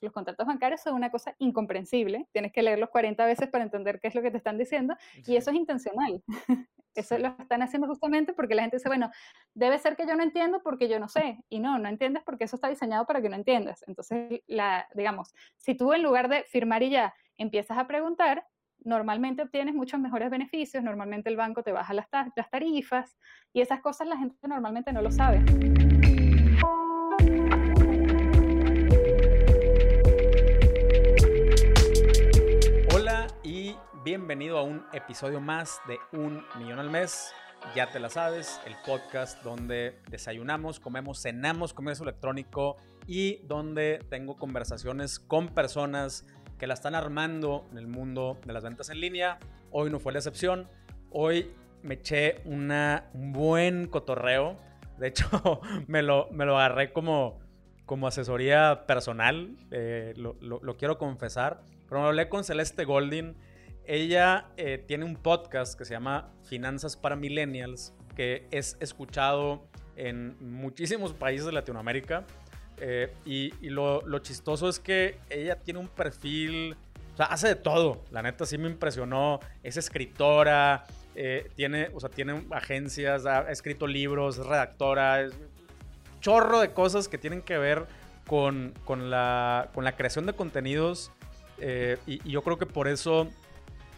los contratos bancarios son una cosa incomprensible, tienes que leerlos 40 veces para entender qué es lo que te están diciendo y eso es intencional. Eso lo están haciendo justamente porque la gente dice, bueno, debe ser que yo no entiendo porque yo no sé. Y no, no entiendes porque eso está diseñado para que no entiendas. Entonces, la, digamos, si tú en lugar de firmar y ya empiezas a preguntar, normalmente obtienes muchos mejores beneficios, normalmente el banco te baja las, las tarifas y esas cosas la gente normalmente no lo sabe. Bienvenido a un episodio más de Un Millón al Mes. Ya te la sabes, el podcast donde desayunamos, comemos, cenamos comercio electrónico y donde tengo conversaciones con personas que la están armando en el mundo de las ventas en línea. Hoy no fue la excepción. Hoy me eché una, un buen cotorreo. De hecho, me lo, me lo agarré como, como asesoría personal. Eh, lo, lo, quiero confesar. Pero me hablé con Celeste Golding ella eh, tiene un podcast que se llama Finanzas para Millennials, que es escuchado en muchísimos países de Latinoamérica. Eh, y, lo, chistoso es que ella tiene un perfil, o sea, hace de todo. La neta sí me impresionó. Es escritora, eh, tiene, o sea, tiene agencias, ha escrito libros, es redactora, es chorro de cosas que tienen que ver con, la, creación de contenidos. y, yo creo que por eso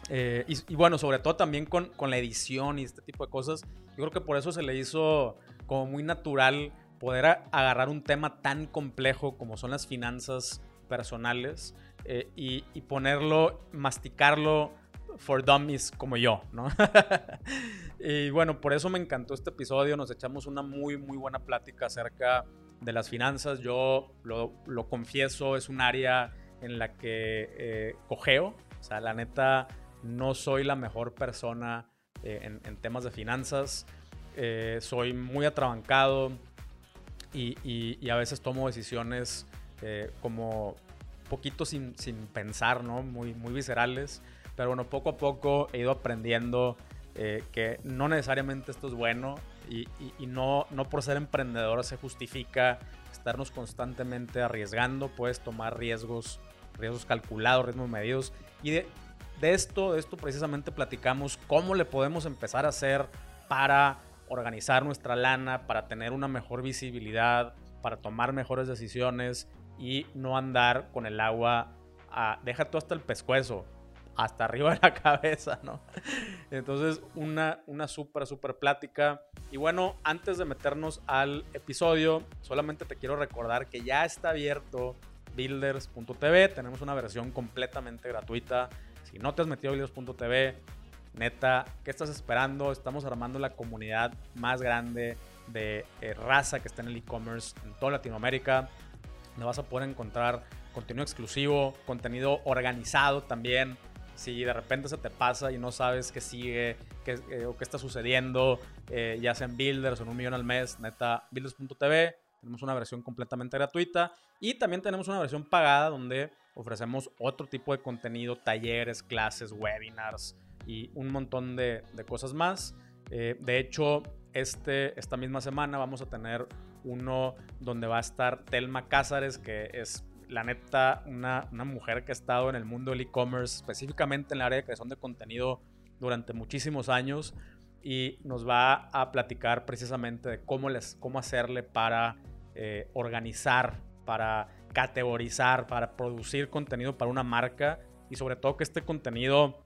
eh, y, bueno, sobre todo también con, la edición y este tipo de cosas. Yo creo que por eso se le hizo como muy natural poder agarrar un tema tan complejo como son las finanzas personales eh, y, ponerlo, masticarlo for dummies como yo, ¿no? y bueno, por eso me encantó este episodio. Nos echamos una muy, muy buena plática acerca de las finanzas. Yo lo, confieso, es un área en la que eh, cogeo. O sea, la neta, no soy la mejor persona eh, en, temas de finanzas, eh, soy muy atrabancado y, a veces tomo decisiones eh, como poquito sin, pensar, ¿no? Muy, muy viscerales, pero bueno, poco a poco he ido aprendiendo que no necesariamente esto es bueno y, no, no por ser emprendedor se justifica estarnos constantemente arriesgando, puedes tomar riesgos, riesgos calculados, riesgos medidos y de, de esto, de esto precisamente platicamos cómo le podemos empezar a hacer para organizar nuestra lana, para tener una mejor visibilidad, para tomar mejores decisiones y no andar con el agua, deja todo hasta el pescuezo, hasta arriba de la cabeza, ¿no? Entonces, una, una súper, súper plática. Y bueno, antes de meternos al episodio, solamente te quiero recordar que ya está abierto builders.tv, tenemos una versión completamente gratuita si no te has metido a videos.tv, neta, ¿qué estás esperando? Estamos armando la comunidad más grande de eh, raza que está en el e-commerce en toda Latinoamérica. Donde vas a poder encontrar contenido exclusivo, contenido organizado también. Si de repente se te pasa y no sabes qué sigue qué, eh, o qué está sucediendo, eh, ya sea en Builders o en un millón al mes, neta, builders.tv. Tenemos una versión completamente gratuita y también tenemos una versión pagada donde ofrecemos otro tipo de contenido, talleres, clases, webinars y un montón de, cosas más. Eh, de hecho, este, esta misma semana vamos a tener uno donde va a estar Telma Cázares, que es la neta una, mujer que ha estado en el mundo del e-commerce, específicamente en el área de creación de contenido durante muchísimos años y nos va a platicar precisamente de cómo, les, cómo hacerle para eh, organizar, para categorizar, para producir contenido para una marca y sobre todo que este contenido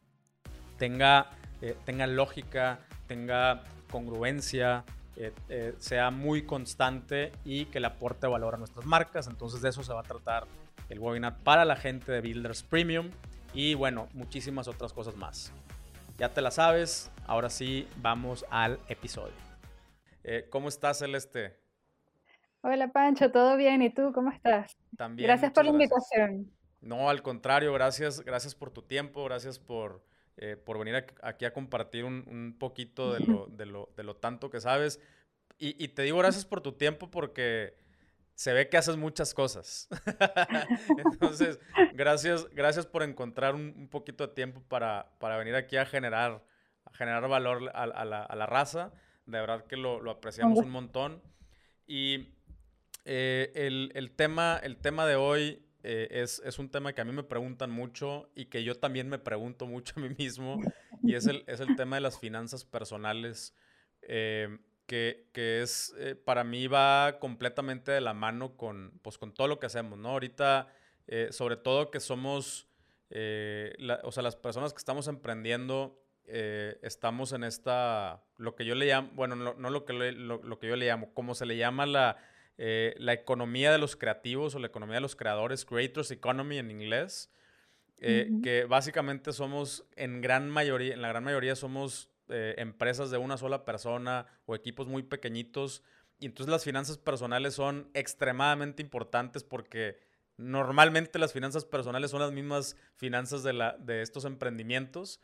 tenga, eh, tenga lógica, tenga congruencia, eh, eh, sea muy constante y que le aporte valor a nuestras marcas. Entonces de eso se va a tratar el webinar para la gente de Builders Premium y bueno, muchísimas otras cosas más. Ya te la sabes, ahora sí vamos al episodio. ¿Cómo estás, Celeste? Hola Pancho, ¿todo bien? ¿Y tú cómo estás? También. Gracias por la invitación. No, al contrario, gracias, gracias por tu tiempo, gracias por, eh, por venir aquí a compartir un, poquito de lo, de, lo, de lo, tanto que sabes. Y, te digo gracias por tu tiempo porque se ve que haces muchas cosas. Entonces, gracias, gracias por encontrar un, poquito de tiempo para, para, venir aquí a generar, a generar valor a, la, a la, raza. De verdad que lo, lo apreciamos un montón. Y eh, el, tema, el tema de hoy eh, es, es, un tema que a mí me preguntan mucho y que yo también me pregunto mucho a mí mismo, y es el, es el tema de las finanzas personales, eh, que, que, es, para mí va completamente de la mano con, pues, con todo lo que hacemos, ¿no? Ahorita, sobre todo que somos, o sea, las personas que estamos emprendiendo, estamos en esta, lo que yo le llamo, bueno, no, no lo, que lo, lo que yo le llamo, como se le llama la eh, la economía de los creativos o la economía de los creadores, Creators Economy en inglés, eh, que básicamente somos en gran mayoría, en la gran mayoría somos eh, empresas de una sola persona o equipos muy pequeñitos. Y entonces las finanzas personales son extremadamente importantes porque normalmente las finanzas personales son las mismas finanzas de, la, de estos emprendimientos.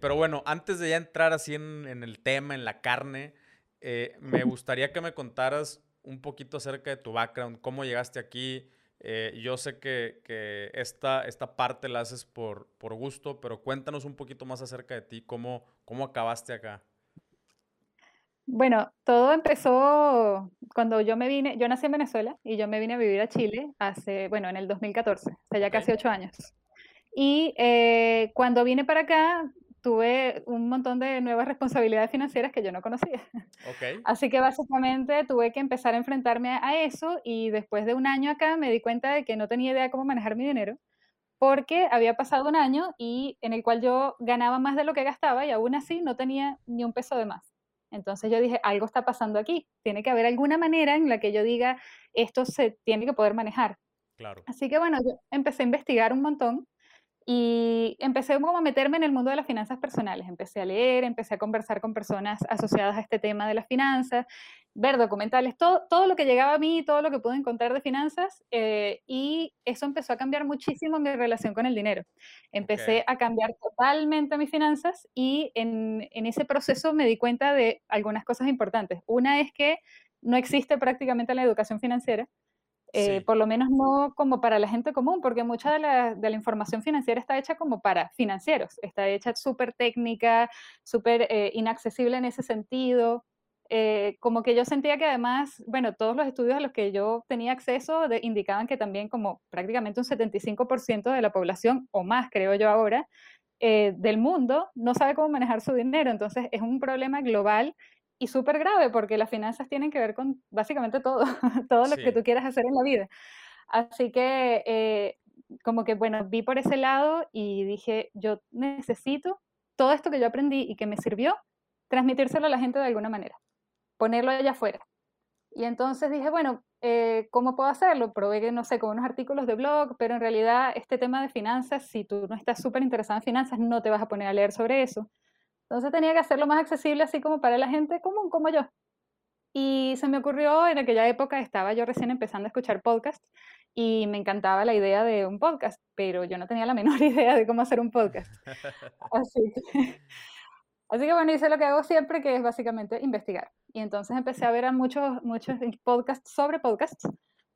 pero bueno, antes de ya entrar así en, en el tema, en la carne, me gustaría que me contaras un poquito acerca de tu background, cómo llegaste aquí. Eh, yo sé que, que, esta, esta parte la haces por, por gusto, pero cuéntanos un poquito más acerca de ti, cómo, cómo acabaste acá. Bueno, todo empezó cuando yo me vine, yo nací en Venezuela y yo me vine a vivir a Chile hace, bueno, en el 2014, o sea, ya casi ocho años. Y eh, cuando vine para acá, tuve un montón de nuevas responsabilidades financieras que yo no conocía. Okay. Así que básicamente tuve que empezar a enfrentarme a eso y después de un año acá me di cuenta de que no tenía idea de cómo manejar mi dinero porque había pasado un año y en el cual yo ganaba más de lo que gastaba y aún así no tenía ni un peso de más. Entonces yo dije, algo está pasando aquí, tiene que haber alguna manera en la que yo diga, esto se tiene que poder manejar. Claro. Así que bueno, yo empecé a investigar un montón y empecé como a meterme en el mundo de las finanzas personales. Empecé a leer, empecé a conversar con personas asociadas a este tema de las finanzas, ver documentales, todo, todo lo que llegaba a mí, todo lo que pude encontrar de finanzas. Eh, y eso empezó a cambiar muchísimo mi relación con el dinero. Empecé a cambiar totalmente mis finanzas y en, en ese proceso me di cuenta de algunas cosas importantes. Una es que no existe prácticamente la educación financiera. Eh, por lo menos no como para la gente común, porque mucha de la, información financiera está hecha como para financieros, está hecha súper técnica, súper eh, inaccesible en ese sentido. Eh, como que yo sentía que además, bueno, todos los estudios a los que yo tenía acceso indicaban que también como prácticamente un 75% de la población, o más creo yo ahora, del mundo no sabe cómo manejar su dinero. Entonces es un problema global y súper grave porque las finanzas tienen que ver con básicamente todo, todo lo que tú quieras hacer en la vida. Así que eh, como que, bueno, vi por ese lado y dije, yo necesito todo esto que yo aprendí y que me sirvió, transmitírselo a la gente de alguna manera, ponerlo allá afuera. Y entonces dije, bueno, eh, ¿cómo puedo hacerlo? Probé, no sé, con unos artículos de blog, pero en realidad este tema de finanzas, si tú no estás súper interesado en finanzas, no te vas a poner a leer sobre eso. Entonces tenía que hacerlo más accesible así como para la gente común como yo. Y se me ocurrió, en aquella época estaba yo recién empezando a escuchar podcasts y me encantaba la idea de un podcast, pero yo no tenía la menor idea de cómo hacer un podcast. Así que, así que bueno, hice lo que hago siempre, que es básicamente investigar. Y entonces empecé a ver a muchos, muchos podcasts sobre podcasts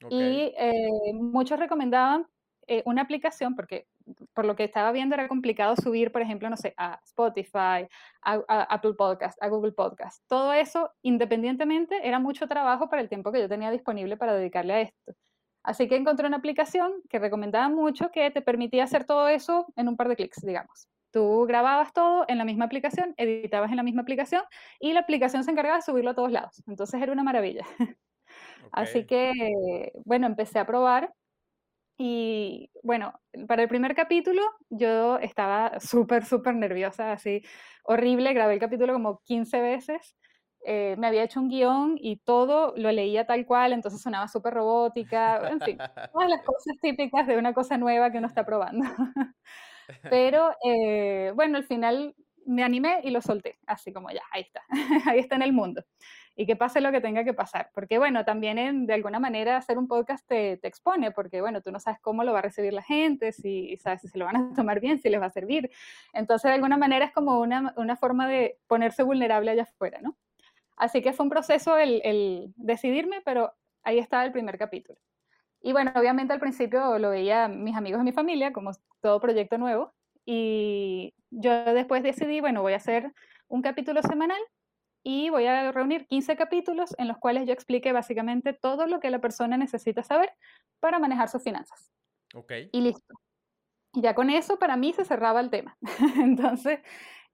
y eh, muchos recomendaban eh, una aplicación, porque por lo que estaba viendo era complicado subir, por ejemplo, no sé, a Spotify, a, Apple Podcast, a Google Podcast. Todo eso, independientemente, era mucho trabajo para el tiempo que yo tenía disponible para dedicarle a esto. Así que encontré una aplicación que recomendaba mucho que te permitía hacer todo eso en un par de clics, digamos. Tú grababas todo en la misma aplicación, editabas en la misma aplicación y la aplicación se encargaba de subirlo a todos lados. Entonces era una maravilla. Así que, bueno, empecé a probar y bueno, para el primer capítulo yo estaba súper, súper nerviosa, así horrible. Grabé el capítulo como 15 veces. Eh, me había hecho un guion y todo lo leía tal cual, entonces sonaba súper robótica, en fin, todas las cosas típicas de una cosa nueva que uno está probando. Pero eh, bueno, al final me animé y lo solté, así como ya, ahí está, ahí está en el mundo y que pase lo que tenga que pasar. Porque bueno, también de alguna manera hacer un podcast te, te, expone, porque bueno, tú no sabes cómo lo va a recibir la gente, si sabes si se lo van a tomar bien, si les va a servir. Entonces, de alguna manera es como una, una forma de ponerse vulnerable allá afuera, ¿no? Así que fue un proceso el decidirme, pero ahí estaba el primer capítulo. Y bueno, obviamente al principio lo veía mis amigos y mi familia, como todo proyecto nuevo, y yo después decidí, bueno, voy a hacer un capítulo semanal y voy a reunir 15 capítulos en los cuales yo explique básicamente todo lo que la persona necesita saber para manejar sus finanzas. Ok. Y listo. Y ya con eso para mí se cerraba el tema. Entonces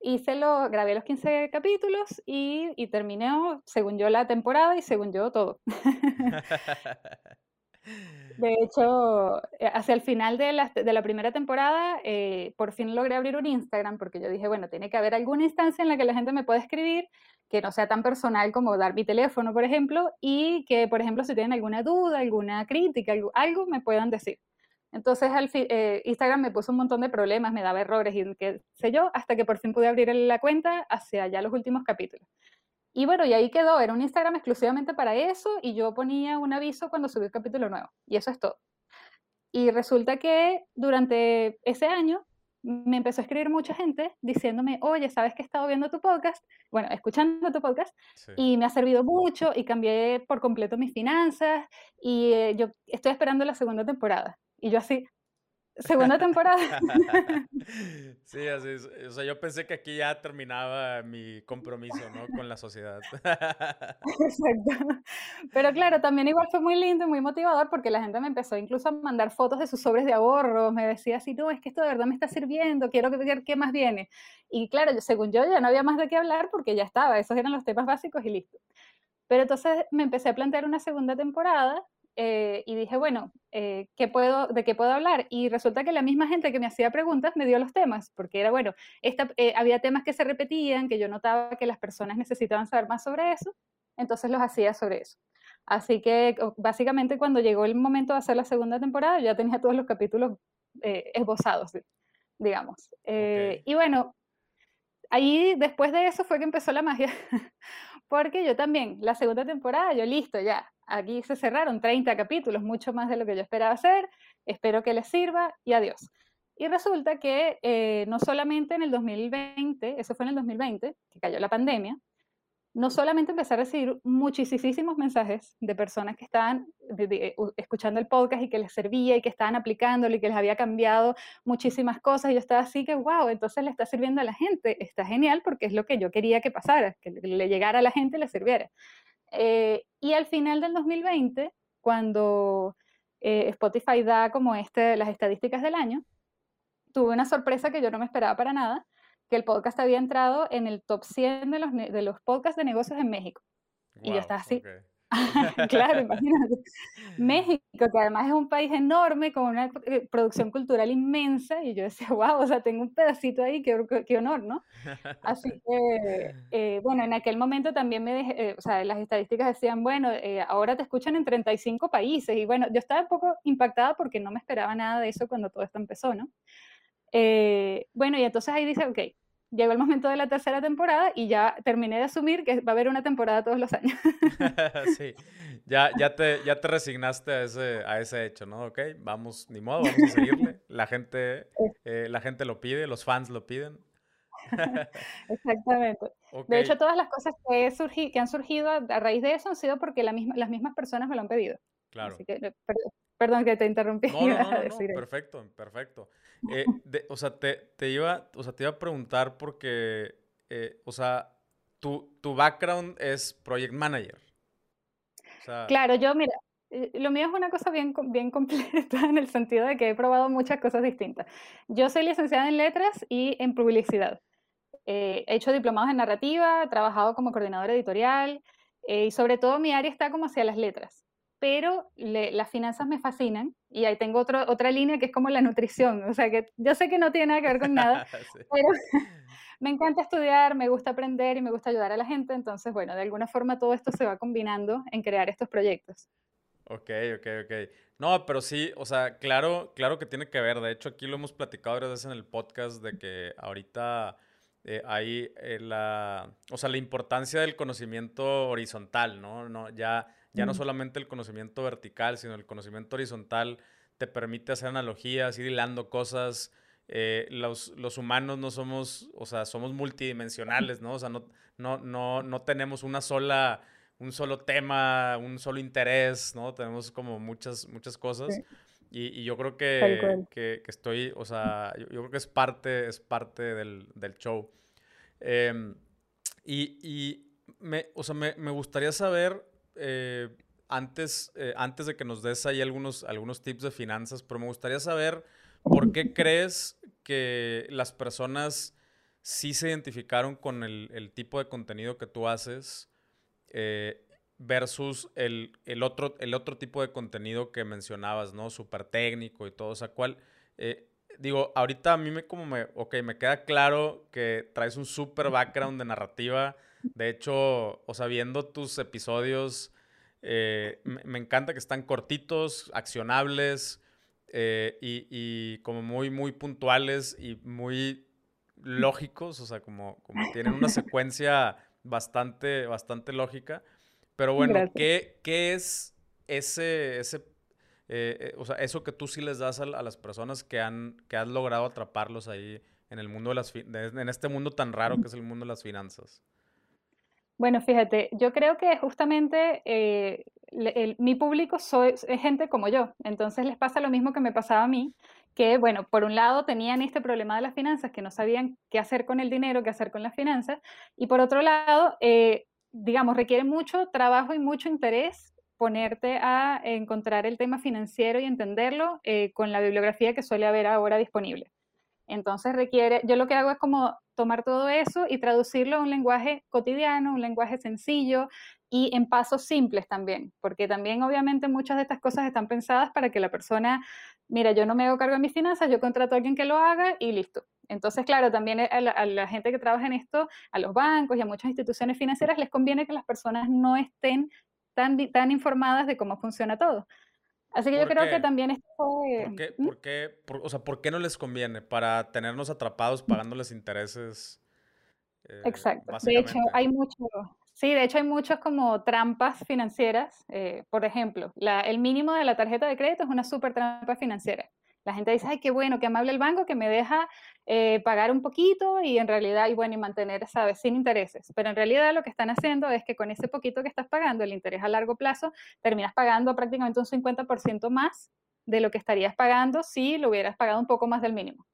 hice lo, grabé los 15 capítulos y, y terminé, según yo, la temporada y según yo todo. De hecho, eh, hacia el final de la, de la primera temporada, eh, por fin logré abrir un Instagram porque yo dije, bueno, tiene que haber alguna instancia en la que la gente me pueda escribir que no sea tan personal como dar mi teléfono, por ejemplo, y que, por ejemplo, si tienen alguna duda, alguna crítica, algo, algo me puedan decir. Entonces al eh, Instagram me puso un montón de problemas, me daba errores y qué sé yo, hasta que por fin pude abrir la cuenta hacia ya los últimos capítulos. Y bueno, y ahí quedó, era un Instagram exclusivamente para eso y yo ponía un aviso cuando subí el capítulo nuevo. Y eso es todo. Y resulta que durante ese año me empezó a escribir mucha gente diciéndome, oye, ¿sabes que he estado viendo tu podcast? Bueno, escuchando tu podcast y me ha servido mucho y cambié por completo mis finanzas y eh, yo estoy esperando la segunda temporada. Y yo así, segunda temporada. sí, así es. O sea, yo pensé que aquí ya terminaba mi compromiso, ¿no? Con la sociedad. Exacto. Pero claro, también igual fue muy lindo y muy motivador porque la gente me empezó incluso a mandar fotos de sus sobres de ahorro. Me decía así, no, es que esto de verdad me está sirviendo, quiero ver qué más viene. Y claro, según yo ya no había más de qué hablar porque ya estaba, esos eran los temas básicos y listo. Pero entonces me empecé a plantear una segunda temporada eh, y dije, bueno, eh, ¿qué puedo, ¿de qué puedo hablar? Y resulta que la misma gente que me hacía preguntas me dio los temas, porque era, bueno, esta, eh, había temas que se repetían, que yo notaba que las personas necesitaban saber más sobre eso, entonces los hacía sobre eso. Así que básicamente cuando llegó el momento de hacer la segunda temporada, ya tenía todos los capítulos esbozados, digamos. Y bueno, ahí después de eso fue que empezó la magia, porque yo también, la segunda temporada, yo listo, ya, aquí se cerraron 30 capítulos, mucho más de lo que yo esperaba hacer, espero que les sirva y adiós. Y resulta que eh, no solamente en el 2020, eso fue en el 2020, que cayó la pandemia, no solamente empecé a recibir muchísimos mensajes de personas que estaban escuchando el podcast y que les servía y que estaban aplicándolo y que les había cambiado muchísimas cosas. Y yo estaba así que, wow, entonces le está sirviendo a la gente. Está genial porque es lo que yo quería que pasara, que le llegara a la gente y le sirviera. Eh, y al final del 2020, cuando eh, Spotify da como este, las estadísticas del año, tuve una sorpresa que yo no me esperaba para nada, que el podcast había entrado en el top 100 de los, de los podcasts de negocios en México. y yo estaba así, claro, imagínate. México, que además es un país enorme, con una eh, producción cultural inmensa, y yo decía, wow, o sea, tengo un pedacito ahí, qué, qué honor, ¿no? Así que, eh, bueno, en aquel momento también me dejé, eh, o sea, las estadísticas decían, bueno, ahora te escuchan en 35 países, y bueno, yo estaba un poco impactada porque no me esperaba nada de eso cuando todo esto empezó, ¿no? bueno, y entonces ahí dice, ok, llegó el momento de la tercera temporada y ya terminé de asumir que va a haber una temporada todos los años. sí, ya, ya, te, ya te resignaste a ese, a ese hecho, ¿no? Ok, vamos, ni modo, vamos a seguirle. La gente, eh, la gente lo pide, los fans lo piden. Exactamente. De hecho, todas las cosas que, que han surgido a, raíz de eso han sido porque la misma, las mismas personas me lo han pedido. Claro. Así que, perdón, que te interrumpí. No, no, no, perfecto, perfecto. Eh, o, sea, te, te, iba, o sea, te iba a preguntar porque, eh, o sea, tu, tu background es project manager. claro, yo, mira, eh, lo mío es una cosa bien, bien completa en el sentido de que he probado muchas cosas distintas. Yo soy licenciada en letras y en publicidad. he hecho diplomados en narrativa, he trabajado como coordinadora editorial y sobre todo mi área está como hacia las letras pero las finanzas me fascinan y ahí tengo otro, otra línea que es como la nutrición, o sea que yo sé que no tiene nada que ver con nada, pero me encanta estudiar, me gusta aprender y me gusta ayudar a la gente, entonces bueno, de alguna forma todo esto se va combinando en crear estos proyectos. Ok, ok, ok. No, pero sí, o sea, claro, claro que tiene que ver. De hecho, aquí lo hemos platicado varias veces en el podcast de que ahorita eh, hay eh, la, o sea, la importancia del conocimiento horizontal, ¿no? no ya ya no solamente el conocimiento vertical, sino el conocimiento horizontal te permite hacer analogías, ir hilando cosas. Eh, los, los, humanos no somos, o sea, somos multidimensionales, ¿no? O sea, no, no, no, no tenemos una sola, un solo tema, un solo interés, ¿no? Tenemos como muchas, muchas cosas. Y, y, yo creo que, que, que, estoy, o sea, yo, creo que es parte, es parte del, del show. Em, y, y me, o sea, me, gustaría saber, eh, antes, eh, antes de que nos des ahí algunos, algunos tips de finanzas, pero me gustaría saber por qué crees que las personas sí se identificaron con el, tipo de contenido que tú haces eh, versus el, otro, el otro tipo de contenido que mencionabas, ¿no? Súper técnico y todo. O sea, ¿cuál? Eh, digo, ahorita a mí me como me, ok, me queda claro que traes un súper background de narrativa. De hecho, o sea, viendo tus episodios, eh, me, encanta que están cortitos, accionables y, y, como muy, muy puntuales y muy lógicos, o sea, como, como tienen una secuencia bastante, bastante lógica. Pero bueno, ¿qué, ¿qué, es ese, ese eh, eh, o sea, eso que tú sí les das a, las personas que han, que has logrado atraparlos ahí en el mundo de las, en este mundo tan raro que es el mundo de las finanzas? Bueno, fíjate, yo creo que justamente eh, mi público soy, es gente como yo, entonces les pasa lo mismo que me pasaba a mí, que, bueno, por un lado tenían este problema de las finanzas, que no sabían qué hacer con el dinero, qué hacer con las finanzas, y por otro lado, eh, digamos, requiere mucho trabajo y mucho interés ponerte a encontrar el tema financiero y entenderlo eh, con la bibliografía que suele haber ahora disponible. Entonces requiere, yo lo que hago es como tomar todo eso y traducirlo a un lenguaje cotidiano, un lenguaje sencillo y en pasos simples también, porque también obviamente muchas de estas cosas están pensadas para que la persona, mira, yo no me hago cargo de mis finanzas, yo contrato a alguien que lo haga y listo. Entonces, claro, también a la, gente que trabaja en esto, a los bancos y a muchas instituciones financieras les conviene que las personas no estén tan, tan informadas de cómo funciona todo. Así que yo creo que también esto ¿Por qué, ¿Mm? por qué, o sea, ¿por qué no les conviene? ¿Para tenernos atrpados pagándoles intereses? Eh, Exacto. De hecho, hay mucho, sí, de hecho hay muchas como trampas financieras. Eh, por ejemplo, la, el mínimo de la tarjeta de crédito es una súper trampa financiera. La gente dice, ay, qué bueno, qué amable el banco que me deja eh, pagar un poquito y en realidad, y bueno, y mantener, ¿sabes?, sin intereses. Pero en realidad lo que están haciendo es que con ese poquito que estás pagando, el interés a largo plazo, terminas pagando prácticamente un 50% más de lo que estarías pagando si lo hubieras pagado un poco más del mínimo.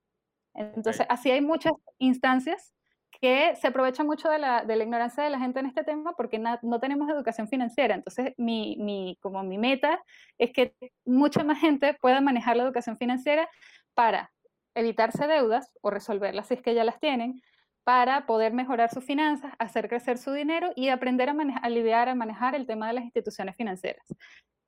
Entonces, así hay muchas instancias que se aprovecha mucho de la, de la, ignorancia de la gente en este tema porque no tenemos educación financiera. Entonces, mi, mi, como mi meta es que mucha más gente pueda manejar la educación financiera para evitarse deudas o resolverlas si es que ya las tienen, para poder mejorar sus finanzas, hacer crecer su dinero y aprender a, a lidiar, a manejar el tema de las instituciones financieras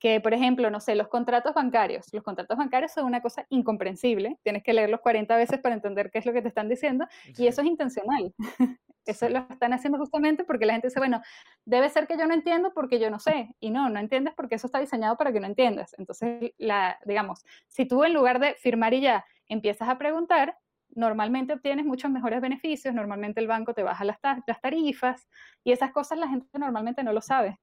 que, por ejemplo, no sé, los contratos bancarios. Los contratos bancarios son una cosa incomprensible. Tienes que leerlos 40 veces para entender qué es lo que te están diciendo y eso es intencional. Eso lo están haciendo justamente porque la gente dice, bueno, debe ser que yo no entiendo porque yo no sé. Y no, no entiendes porque eso está diseñado para que no entiendas. Entonces, la, digamos, si tú en lugar de firmar y ya empiezas a preguntar, normalmente obtienes muchos mejores beneficios, normalmente el banco te baja las, las tarifas y esas cosas la gente normalmente no lo sabe.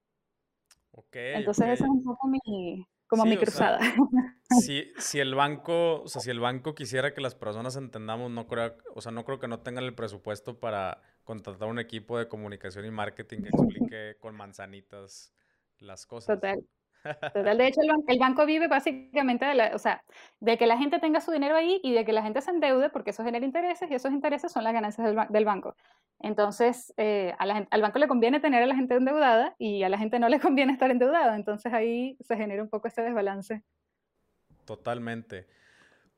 Entonces esa es un poco mi, como mi cruzada. si, si, el banco, o sea, si el banco quisiera que las personas entendamos, no creo, o sea, no creo que no tengan el presupuesto para contratar un equipo de comunicación y marketing que explique con manzanitas las cosas. Total. Total, de hecho, el, banco vive básicamente de, la, o sea, de que la gente tenga su dinero ahí y de que la gente se endeude, porque eso genera intereses y esos intereses son las ganancias del, del banco. Entonces, eh, al banco le conviene tener a la gente endeudada y a la gente no le conviene estar endeudada. Entonces ahí se genera un poco ese desbalance. Totalmente.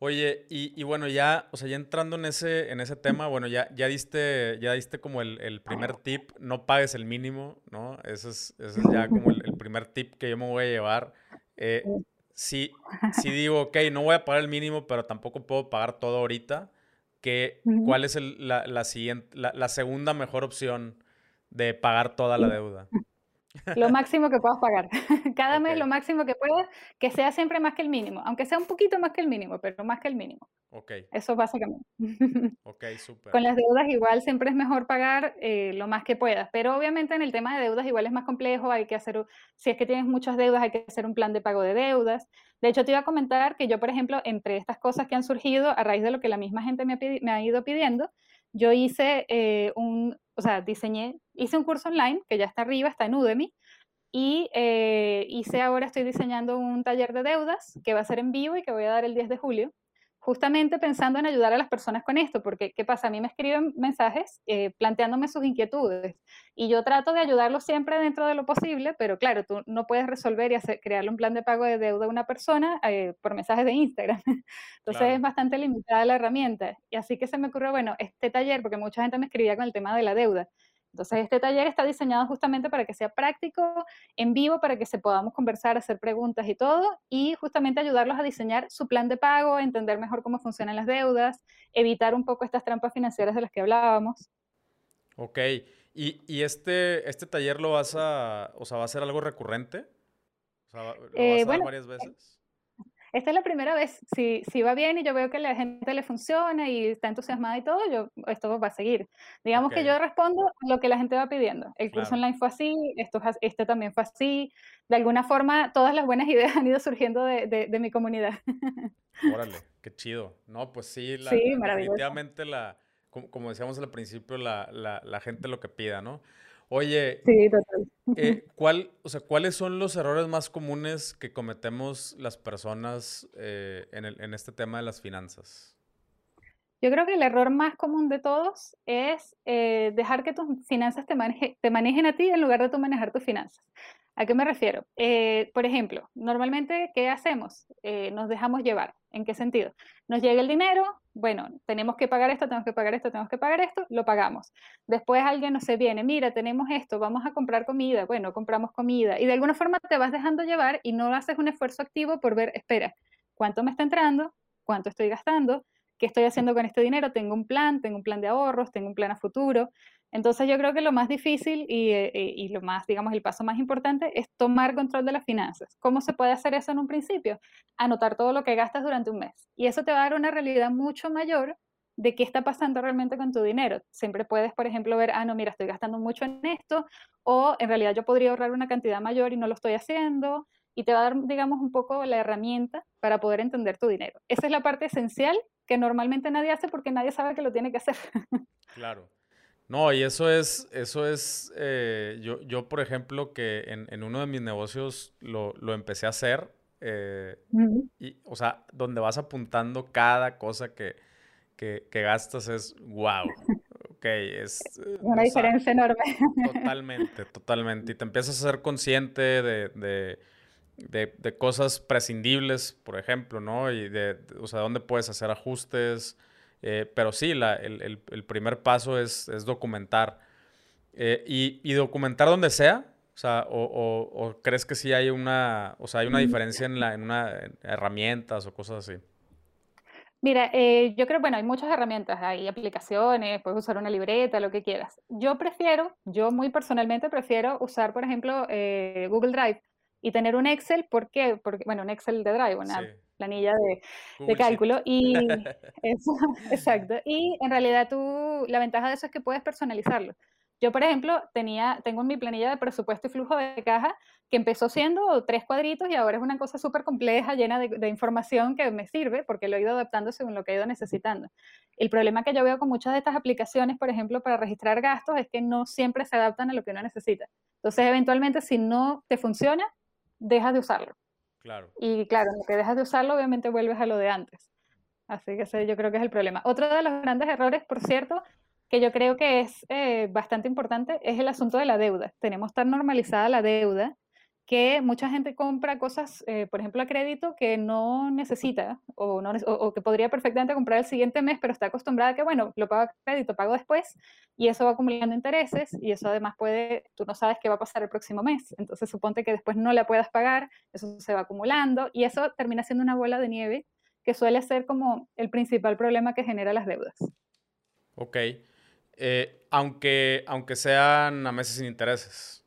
Oye, y, bueno, ya, o sea, ya entrando en ese, en ese tema, bueno, ya, ya diste, ya diste como el, primer tip, no pagues el mínimo, ¿no? Ese es, ese es ya como el, primer tip que yo me voy a llevar. Eh, si, si digo, ok, no voy a pagar el mínimo, pero tampoco puedo pagar todo ahorita, ¿qué, ¿cuál es la, la, siguiente, la, la segunda mejor opción de pagar toda la deuda? Lo máximo que puedas pagar. Cada mes lo máximo que puedas, que sea siempre más que el mínimo, aunque sea un poquito más que el mínimo, pero más que el mínimo. Ok. Eso básicamente. Ok, súper. Con las deudas igual siempre es mejor pagar eh, lo más que puedas, pero obviamente en el tema de deudas igual es más complejo, hay que hacer, si es que tienes muchas deudas, hay que hacer un plan de pago de deudas. De hecho, te iba a comentar que yo, por ejemplo, entre estas cosas que han surgido a raíz de lo que la misma gente me ha, me ha ido pidiendo, yo hice eh, un, o sea, diseñé, hice un curso online que ya está arriba, está en Udemy, y eh, hice ahora, estoy diseñando un taller de deudas que va a ser en vivo y que voy a dar el 10 de julio, justamente pensando en ayudar a las personas con esto, porque ¿qué pasa? A mí me escriben mensajes eh, planteándome sus inquietudes y yo trato de ayudarlos siempre dentro de lo posible, pero claro, tú no puedes resolver y hacer, crearle un plan de pago de deuda a una persona eh, por mensajes de Instagram. Entonces es bastante limitada la herramienta. Y así que se me ocurrió, bueno, este taller, porque mucha gente me escribía con el tema de la deuda. Entonces, este taller está diseñado justamente para que sea práctico, en vivo, para que se podamos conversar, hacer preguntas y todo, y justamente ayudarlos a diseñar su plan de pago, entender mejor cómo funcionan las deudas, evitar un poco estas trampas financieras de las que hablábamos. Ok, ¿y, y este, este taller lo vas a, o sea, va a ser algo recurrente? O sea, ¿lo vas eh, a dar varias veces? Esta es la primera vez. Si, si va bien y yo veo que la gente le funciona y está entusiasmada y todo, yo, esto va a seguir. Digamos que yo respondo lo que la gente va pidiendo. El curso online fue así, esto, este también fue así. De alguna forma, todas las buenas ideas han ido surgiendo de, de, mi comunidad. Órale, qué chido. No, pues sí, la, sí definitivamente la, como, como, decíamos al principio, la, la, la gente lo que pida, ¿no? Oye, eh, ¿cuál, o sea, ¿cuáles son los errores más comunes que cometemos las personas eh, en, el, en, este tema de las finanzas? Yo creo que el error más común de todos es eh, dejar que tus finanzas te, te manejen a ti en lugar de tú manejar tus finanzas. ¿A qué me refiero? Eh, por ejemplo, normalmente, ¿qué hacemos? Eh, nos dejamos llevar. ¿En qué sentido? Nos llega el dinero, bueno, tenemos que pagar esto, tenemos que pagar esto, tenemos que pagar esto, lo pagamos. Después alguien nos se viene, mira, tenemos esto, vamos a comprar comida, bueno, compramos comida. Y de alguna forma te vas dejando llevar y no haces un esfuerzo activo por ver, espera, ¿cuánto me está entrando? ¿Cuánto estoy gastando? ¿Qué estoy haciendo con este dinero? Tengo un plan, tengo un plan de ahorros, tengo un plan a futuro. Entonces yo creo que lo más difícil eh, y, lo más, digamos, el paso más importante es tomar control de las finanzas. ¿Cómo se puede hacer eso en un principio? Anotar todo lo que gastas durante un mes. Y eso te va a dar una realidad mucho mayor de qué está pasando realmente con tu dinero. Siempre puedes, por ejemplo, ver, ah, no, mira, estoy gastando mucho en esto, o en realidad yo podría ahorrar una cantidad mayor y no lo estoy haciendo, y te va a dar, digamos, un poco la herramienta para poder entender tu dinero. Esa es la parte esencial que normalmente nadie hace porque nadie sabe que lo tiene que hacer. Claro. No, y eso es, eso es, eh, yo, yo, por ejemplo, que en, en, uno de mis negocios lo, lo empecé a hacer, eh, y, o sea, donde vas apuntando cada cosa que, que, que gastas es, wow, ok, es... Eh, Una diferencia enorme. Totalmente, totalmente. Y te empiezas a ser consciente de, de, de, de cosas prescindibles, por ejemplo, ¿no? Y de, o sea, dónde puedes hacer ajustes, eh, pero sí, el, primer paso es, documentar. Eh, y, documentar donde sea. O sea, o, crees que sí hay una, o sea, hay una diferencia en, la, en una herramientas o cosas así. Mira, eh, yo creo, bueno, hay muchas herramientas, hay aplicaciones, puedes usar una libreta, lo que quieras. Yo prefiero, yo muy personalmente prefiero usar, por ejemplo, Google Drive y tener un Excel, ¿por qué? Porque, bueno, un Excel de Drive, una planilla de, de cálculo. Y eso, exacto. Y en realidad tú, la ventaja de eso es que puedes personalizarlo. Yo, por ejemplo, tenía, tengo en mi planilla de presupuesto y flujo de caja que empezó siendo tres cuadritos y ahora es una cosa súper compleja, llena de, de, información que me sirve porque lo he ido adaptando según lo que he ido necesitando. El problema que yo veo con muchas de estas aplicaciones, por ejemplo, para registrar gastos, es que no siempre se adaptan a lo que uno necesita. Entonces, eventualmente, si no te funciona, dejas de usarlo. Claro. Y claro, lo que dejas de usarlo, obviamente vuelves a lo de antes. Así que ese yo creo que es el problema. Otro de los grandes errores, por cierto, que yo creo que es eh, bastante importante, es el asunto de la deuda. Tenemos tan normalizada la deuda que mucha gente compra cosas, eh, por ejemplo, a crédito que no necesita o, no, o, que podría perfectamente comprar el siguiente mes, pero está acostumbrada a que, bueno, lo pago a crédito, pago después, y eso va acumulando intereses, y eso además puede, tú no sabes qué va a pasar el próximo mes, entonces suponte que después no la puedas pagar, eso se va acumulando, y eso termina siendo una bola de nieve que suele ser como el principal problema que genera las deudas. Ok, eh, aunque, aunque sean a meses sin intereses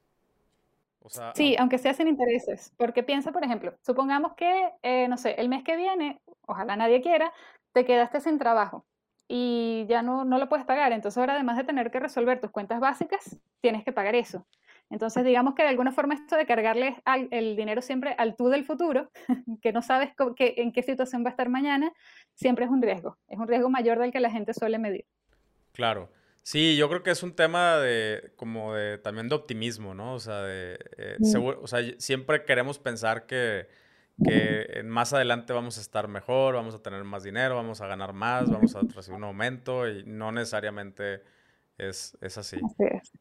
sí, aunque sea sin intereses, porque piensa, por ejemplo, supongamos que, eh, no sé, el mes que viene, ojalá nadie quiera, te quedaste sin trabajo y ya no, no lo puedes pagar, entonces ahora además de tener que resolver tus cuentas básicas, tienes que pagar eso. Entonces, digamos que de alguna forma esto de cargarle el dinero siempre al tú del futuro, que no sabes en qué situación va a estar mañana, siempre es un riesgo. Es un riesgo mayor del que la gente suele medir. Claro. Sí, yo creo que es un tema de como de también de optimismo, ¿no? O sea, de, eh, o sea, siempre queremos pensar que, que más adelante vamos a estar mejor, vamos a tener más dinero, vamos a ganar más, vamos a recibir un aumento y no necesariamente es, así.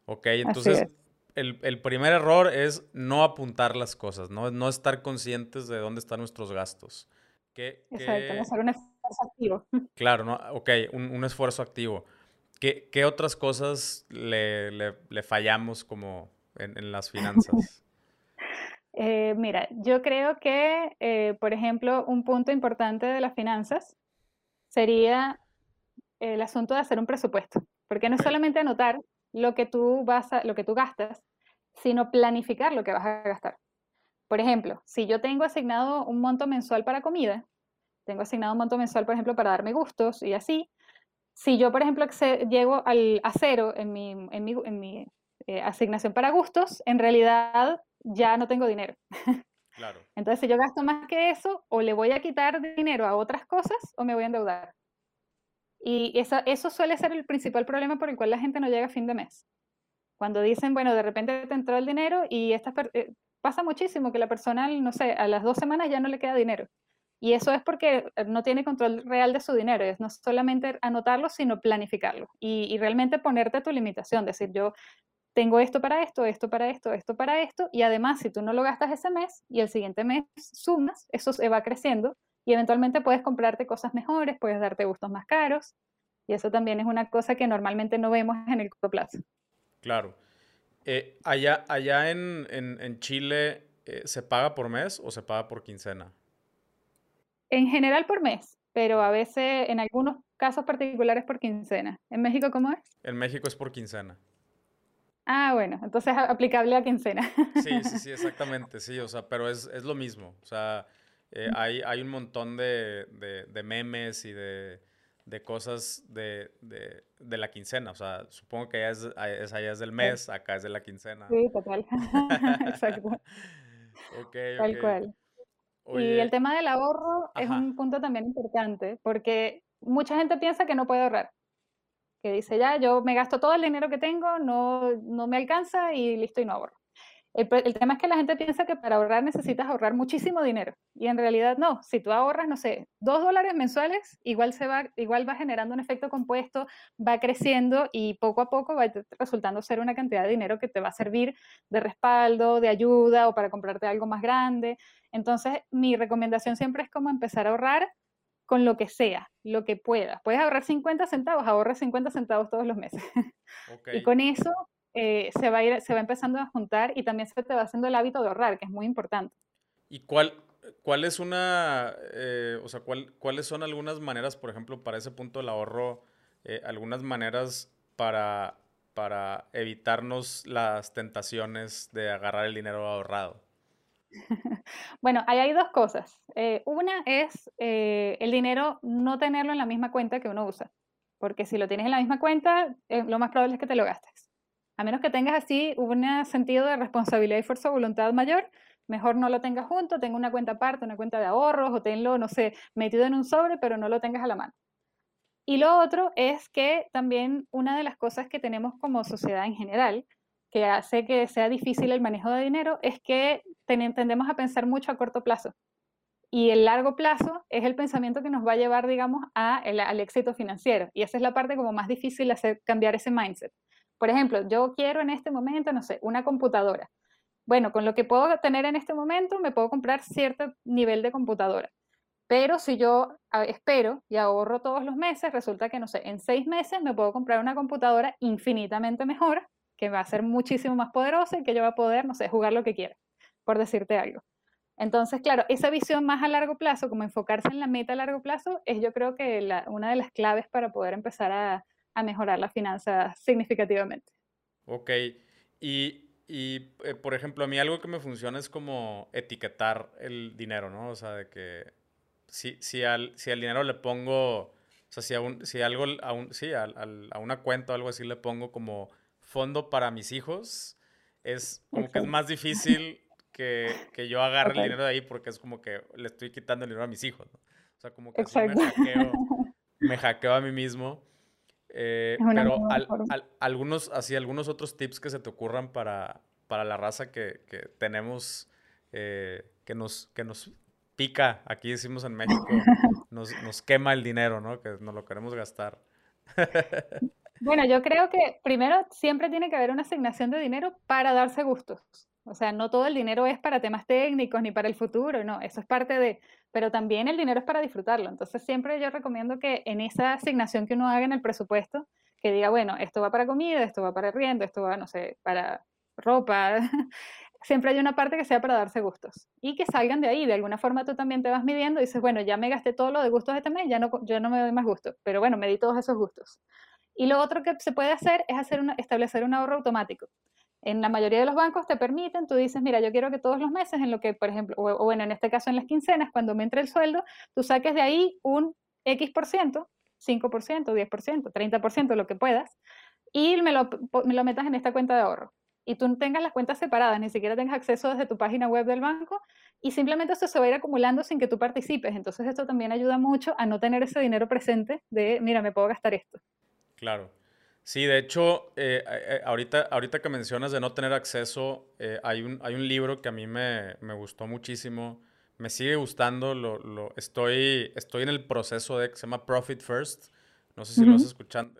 Ok, entonces el, primer error es no apuntar las cosas, ¿no? no estar conscientes de dónde están nuestros gastos. Exacto, no hacer un esfuerzo activo. Claro, ¿no? ok, un, esfuerzo activo. ¿Qué, qué otras cosas le, le, fallamos como en, las finanzas? Eh, mira, yo creo que, eh, por ejemplo, un punto importante de las finanzas sería el asunto de hacer un presupuesto, porque no es solamente anotar lo que tú vas a, lo que tú gastas, sino planificar lo que vas a gastar. Por ejemplo, si yo tengo asignado un monto mensual para comida, tengo asignado un monto mensual, por ejemplo, para darme gustos y así, si yo, por ejemplo, llego al, a cero en mi, en mi, en mi eh, asignación para gustos, en realidad ya no tengo dinero. Claro. Entonces, si yo gasto más que eso, o le voy a quitar dinero a otras cosas o me voy a endeudar. Y eso, eso suele ser el principal problema por el cual la gente no llega a fin de mes. Cuando dicen, bueno, de repente te entró el dinero y eh, pasa muchísimo que la persona, no sé, a las dos semanas ya no le queda dinero. Y eso es porque eh, no tiene control real de su dinero, es no solamente anotarlo, sino planificarlo y, realmente ponerte tu limitación, decir yo tengo esto para esto, esto para esto, esto para esto, y además si tú no lo gastas ese mes y el siguiente mes sumas, eso se va creciendo y eventualmente puedes comprarte cosas mejores, puedes darte gustos más caros, y eso también es una cosa que normalmente no vemos en el corto plazo. Claro. Eh, allá allá en, Chile, eh, ¿se paga por mes o se paga por quincena? En general por mes, pero a veces en algunos casos particulares por quincena. ¿En México cómo es? En México es por quincena. Ah, bueno, entonces es aplicable a quincena. Sí, sí, sí, exactamente, sí, o sea, pero es, lo mismo. O sea, eh, hay, hay, un montón de, memes y de, cosas de, la quincena. O sea, supongo que allá es, allá es del mes, acá es de la quincena. Sí, total. Exacto. ok, Tal cual. Y el tema del ahorro es un punto también importante, porque mucha gente piensa que no puede ahorrar, que dice, ya, yo me gasto todo el dinero que tengo, no, no me alcanza y listo y no ahorro. El, tema es que la gente piensa que para ahorrar necesitas ahorrar muchísimo dinero y en realidad no. Si tú ahorras, no sé, dos dólares mensuales, igual, se va, igual va generando un efecto compuesto, va creciendo y poco a poco va resultando ser una cantidad de dinero que te va a servir de respaldo, de ayuda o para comprarte algo más grande. Entonces, mi recomendación siempre es como empezar a ahorrar con lo que sea, lo que puedas. Puedes ahorrar 50 centavos, ahorra 50 centavos todos los meses. y con eso eh, se, va a ir, se va empezando a juntar y también se te va haciendo el hábito de ahorrar, que es muy importante. ¿Y cuál, cuál es una, eh, o sea, cuál, cuáles son algunas maneras, por ejemplo, para ese punto del ahorro, eh, algunas maneras para, para evitarnos las tentaciones de agarrar el dinero ahorrado? bueno, ahí hay dos cosas. una es el dinero no tenerlo en la misma cuenta que uno usa, porque si lo tienes en la misma cuenta, lo más probable es que te lo gastes. A menos que tengas así un sentido de responsabilidad y fuerza de voluntad mayor, mejor no lo tengas junto, tenga una cuenta aparte, una cuenta de ahorros o tenlo, no sé, metido en un sobre, pero no lo tengas a la mano. Y lo otro es que también una de las cosas que tenemos como sociedad en general, que hace que sea difícil el manejo de dinero, es que tendemos a pensar mucho a corto plazo. Y el largo plazo es el pensamiento que nos va a llevar, digamos, al éxito financiero. Y esa es la parte como más difícil de hacer cambiar ese mindset. Por ejemplo, yo quiero en este momento, no sé, una computadora. Bueno, con lo que puedo tener en este momento, me puedo comprar cierto nivel de computadora. Pero si yo espero y ahorro todos los meses, resulta que, no sé, en seis meses me puedo comprar una computadora infinitamente mejor, que va a ser muchísimo más poderosa y que yo va a poder, no sé, jugar lo que quiera, por decirte algo. Entonces, claro, esa visión más a largo plazo, como enfocarse en la meta a largo plazo, es yo creo que una de las claves para poder empezar a, a mejorar la finanza significativamente. Ok, y, y eh, por ejemplo, a mí algo que me funciona es como etiquetar el dinero, ¿no? O sea, de que si, si, al, si al dinero le pongo, o sea, si, a si algo, a, un, sí, a, a, una cuenta o algo así le pongo como fondo para mis hijos, es como que es más difícil que, que yo agarre el dinero de ahí porque es como que le estoy quitando el dinero a mis hijos, ¿no? O sea, como que así me hackeo, me hackeo a mí mismo. Eh, pero algunos, así, algunos otros tips que se te ocurran para, para la raza que, que tenemos, eh, que, nos, que nos pica, aquí decimos en México, nos, nos quema el dinero, ¿no? Que nos lo queremos gastar. Bueno, yo creo que primero siempre tiene que haber una asignación de dinero para darse gustos. O sea, no todo el dinero es para temas técnicos ni para el futuro, no, eso es parte de, pero también el dinero es para disfrutarlo. Entonces siempre yo recomiendo que en esa asignación que uno haga en el presupuesto, que diga, bueno, esto va para comida, esto va para riendo, esto va, no sé, para ropa, siempre hay una parte que sea para darse gustos y que salgan de ahí. De alguna forma tú también te vas midiendo y dices, bueno, ya me gasté todo lo de gustos este mes, ya no, yo no me doy más gustos, pero bueno, me di todos esos gustos. Y lo otro que se puede hacer es hacer una, establecer un ahorro automático. En la mayoría de los bancos te permiten, tú dices, mira, yo quiero que todos los meses, en lo que, por ejemplo, o, bueno, en este caso en las quincenas, cuando me entre el sueldo, tú saques de ahí un X por ciento, 5%, 10%, 30%, lo que puedas, y me lo, me lo metas en esta cuenta de ahorro y tú tengas las cuentas separadas, ni siquiera tengas acceso desde tu página web del banco y simplemente esto se va a ir acumulando sin que tú participes. Entonces esto también ayuda mucho a no tener ese dinero presente de, mira, me puedo gastar esto. Claro. Sí, de hecho, eh, eh, ahorita, ahorita que mencionas de no tener acceso, eh, hay, un, hay un libro que a mí me, me gustó muchísimo, me sigue gustando, lo, lo, estoy, estoy en el proceso de que se llama Profit First. No sé si lo has escuchado.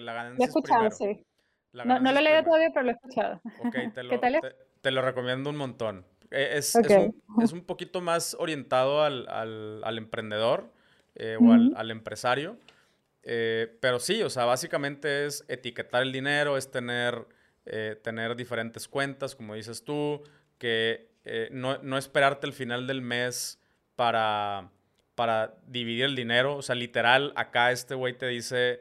La, ganancia escuchado, sí. No, no, lo he leído todavía, pero lo he escuchado. te lo, ¿Qué tal es? Te, lo recomiendo un montón. Es, es, un, es, un, poquito más orientado al, al, al emprendedor eh, o al, al, empresario. Eh, pero sí, o sea, básicamente es etiquetar el dinero, es tener, eh, tener diferentes cuentas, como dices tú, que no, no, esperarte el final del mes para, para dividir el dinero. O sea, literal, acá este güey te dice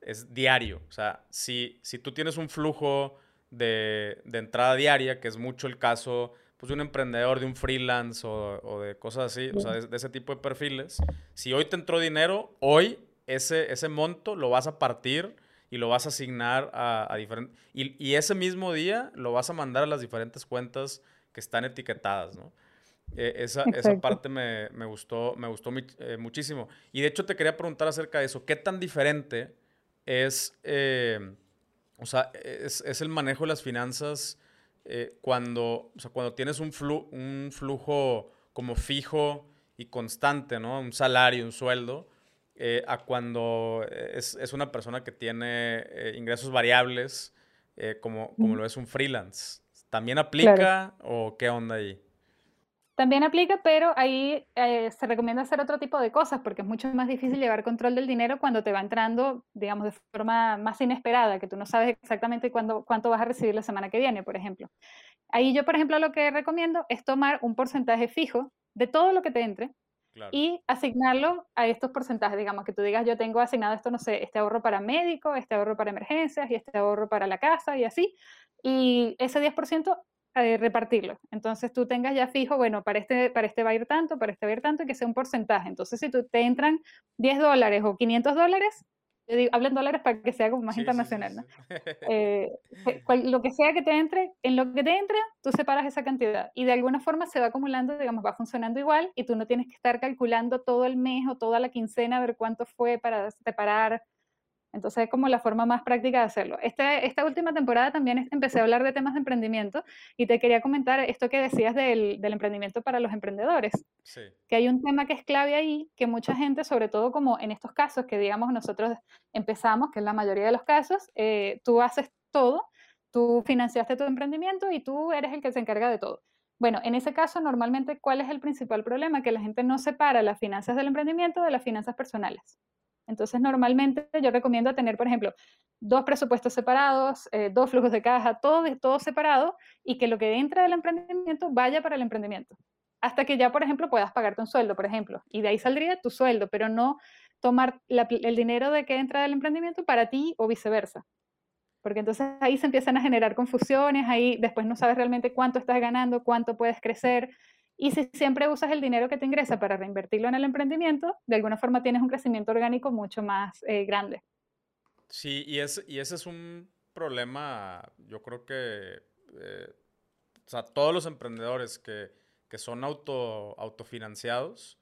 es diario. O sea, si, si tú tienes un flujo de, de, entrada diaria, que es mucho el caso pues, de un emprendedor, de un freelance o, o de cosas así, o sea, de, ese tipo de perfiles, si hoy te entró dinero, hoy ese, ese monto lo vas a partir y lo vas a asignar a, a diferentes... Y, y, ese mismo día lo vas a mandar a las diferentes cuentas que están etiquetadas, ¿no? E, esa, esa, parte me, me, gustó, me gustó eh, muchísimo. Y de hecho te quería preguntar acerca de eso. ¿Qué tan diferente es, eh, o sea, es, es, el manejo de las finanzas eh, cuando, o sea, cuando tienes un, flu, un flujo como fijo y constante, ¿no? Un salario, un sueldo, eh, a cuando es, es, una persona que tiene eh, ingresos variables, eh, como, como lo es un freelance. ¿También aplica claro. o qué onda ahí? También aplica, pero ahí eh, se recomienda hacer otro tipo de cosas porque es mucho más difícil llevar control del dinero cuando te va entrando, digamos, de forma más inesperada, que tú no sabes exactamente cuándo, cuánto vas a recibir la semana que viene, por ejemplo. Ahí yo, por ejemplo, lo que recomiendo es tomar un porcentaje fijo de todo lo que te entre y asignarlo a estos porcentajes. Digamos, que tú digas, yo tengo asignado esto, no sé, este ahorro para médico, este ahorro para emergencias y este ahorro para la casa y así. Y ese 10% eh, repartirlo. Entonces tú tengas ya fijo, bueno, para este, para este va a ir tanto, para este va a ir tanto, y que sea un porcentaje. Entonces si tú te entran 10 dólares o 500 dólares, yo digo, hablen dólares para que sea como más sí, internacional, sí, sí, ¿no? Eh, cual, lo que sea que te entre, en lo que te entre, tú separas esa cantidad y de alguna forma se va acumulando, digamos, va funcionando igual y tú no tienes que estar calculando todo el mes o toda la quincena a ver cuánto fue para separar entonces es como la forma más práctica de hacerlo. Este, esta última temporada también empecé a hablar de temas de emprendimiento y te quería comentar esto que decías del, del emprendimiento para los emprendedores. Sí. Que hay un tema que es clave ahí, que mucha gente, sobre todo como en estos casos que digamos nosotros empezamos, que es la mayoría de los casos, eh, tú haces todo, tú financiaste tu emprendimiento y tú eres el que se encarga de todo. Bueno, en ese caso, normalmente, ¿cuál es el principal problema? Que la gente no separa las finanzas del emprendimiento de las finanzas personales. Entonces, normalmente yo recomiendo tener, por ejemplo, dos presupuestos separados, eh, dos flujos de caja, todo, todo separado y que lo que entra del emprendimiento vaya para el emprendimiento. Hasta que ya, por ejemplo, puedas pagarte un sueldo, por ejemplo, y de ahí saldría tu sueldo, pero no tomar el dinero de que entra del emprendimiento para ti o viceversa. Porque entonces ahí se empiezan a generar confusiones, ahí después no sabes realmente cuánto estás ganando, cuánto puedes crecer, y si siempre usas el dinero que te ingresa para reinvertirlo en el emprendimiento, de alguna forma tienes un crecimiento orgánico mucho más eh, grande. Sí, y, es, y ese es un problema, yo creo que, eh, o sea, todos los emprendedores que, que son auto, autofinanciados,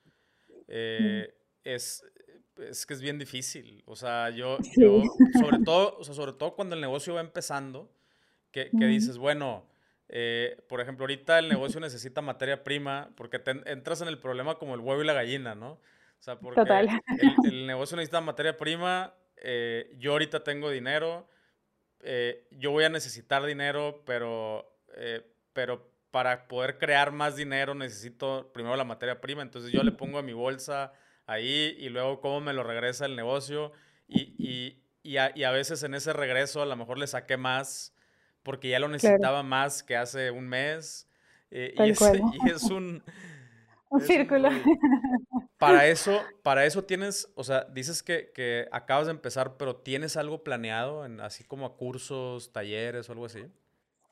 eh, mm. es, es que es bien difícil. O sea, yo, sí. yo sobre, todo, o sea, sobre todo cuando el negocio va empezando, que, que mm. dices, bueno, eh, por ejemplo, ahorita el negocio necesita materia prima porque entras en el problema como el huevo y la gallina, ¿no? O sea, porque El, negocio necesita materia prima, eh, yo ahorita tengo dinero, eh, yo voy a necesitar dinero, pero, pero para poder crear más dinero necesito primero la materia prima, entonces yo le pongo a mi bolsa ahí y luego cómo me lo regresa el negocio y, y, y, a, y a veces en ese regreso a lo mejor le saqué más porque ya lo necesitaba más que hace un mes. Eh, y, es, un... un círculo. para eso, para eso tienes, o sea, dices que, que, acabas de empezar, pero ¿tienes algo planeado, en, así como a cursos, talleres o algo así?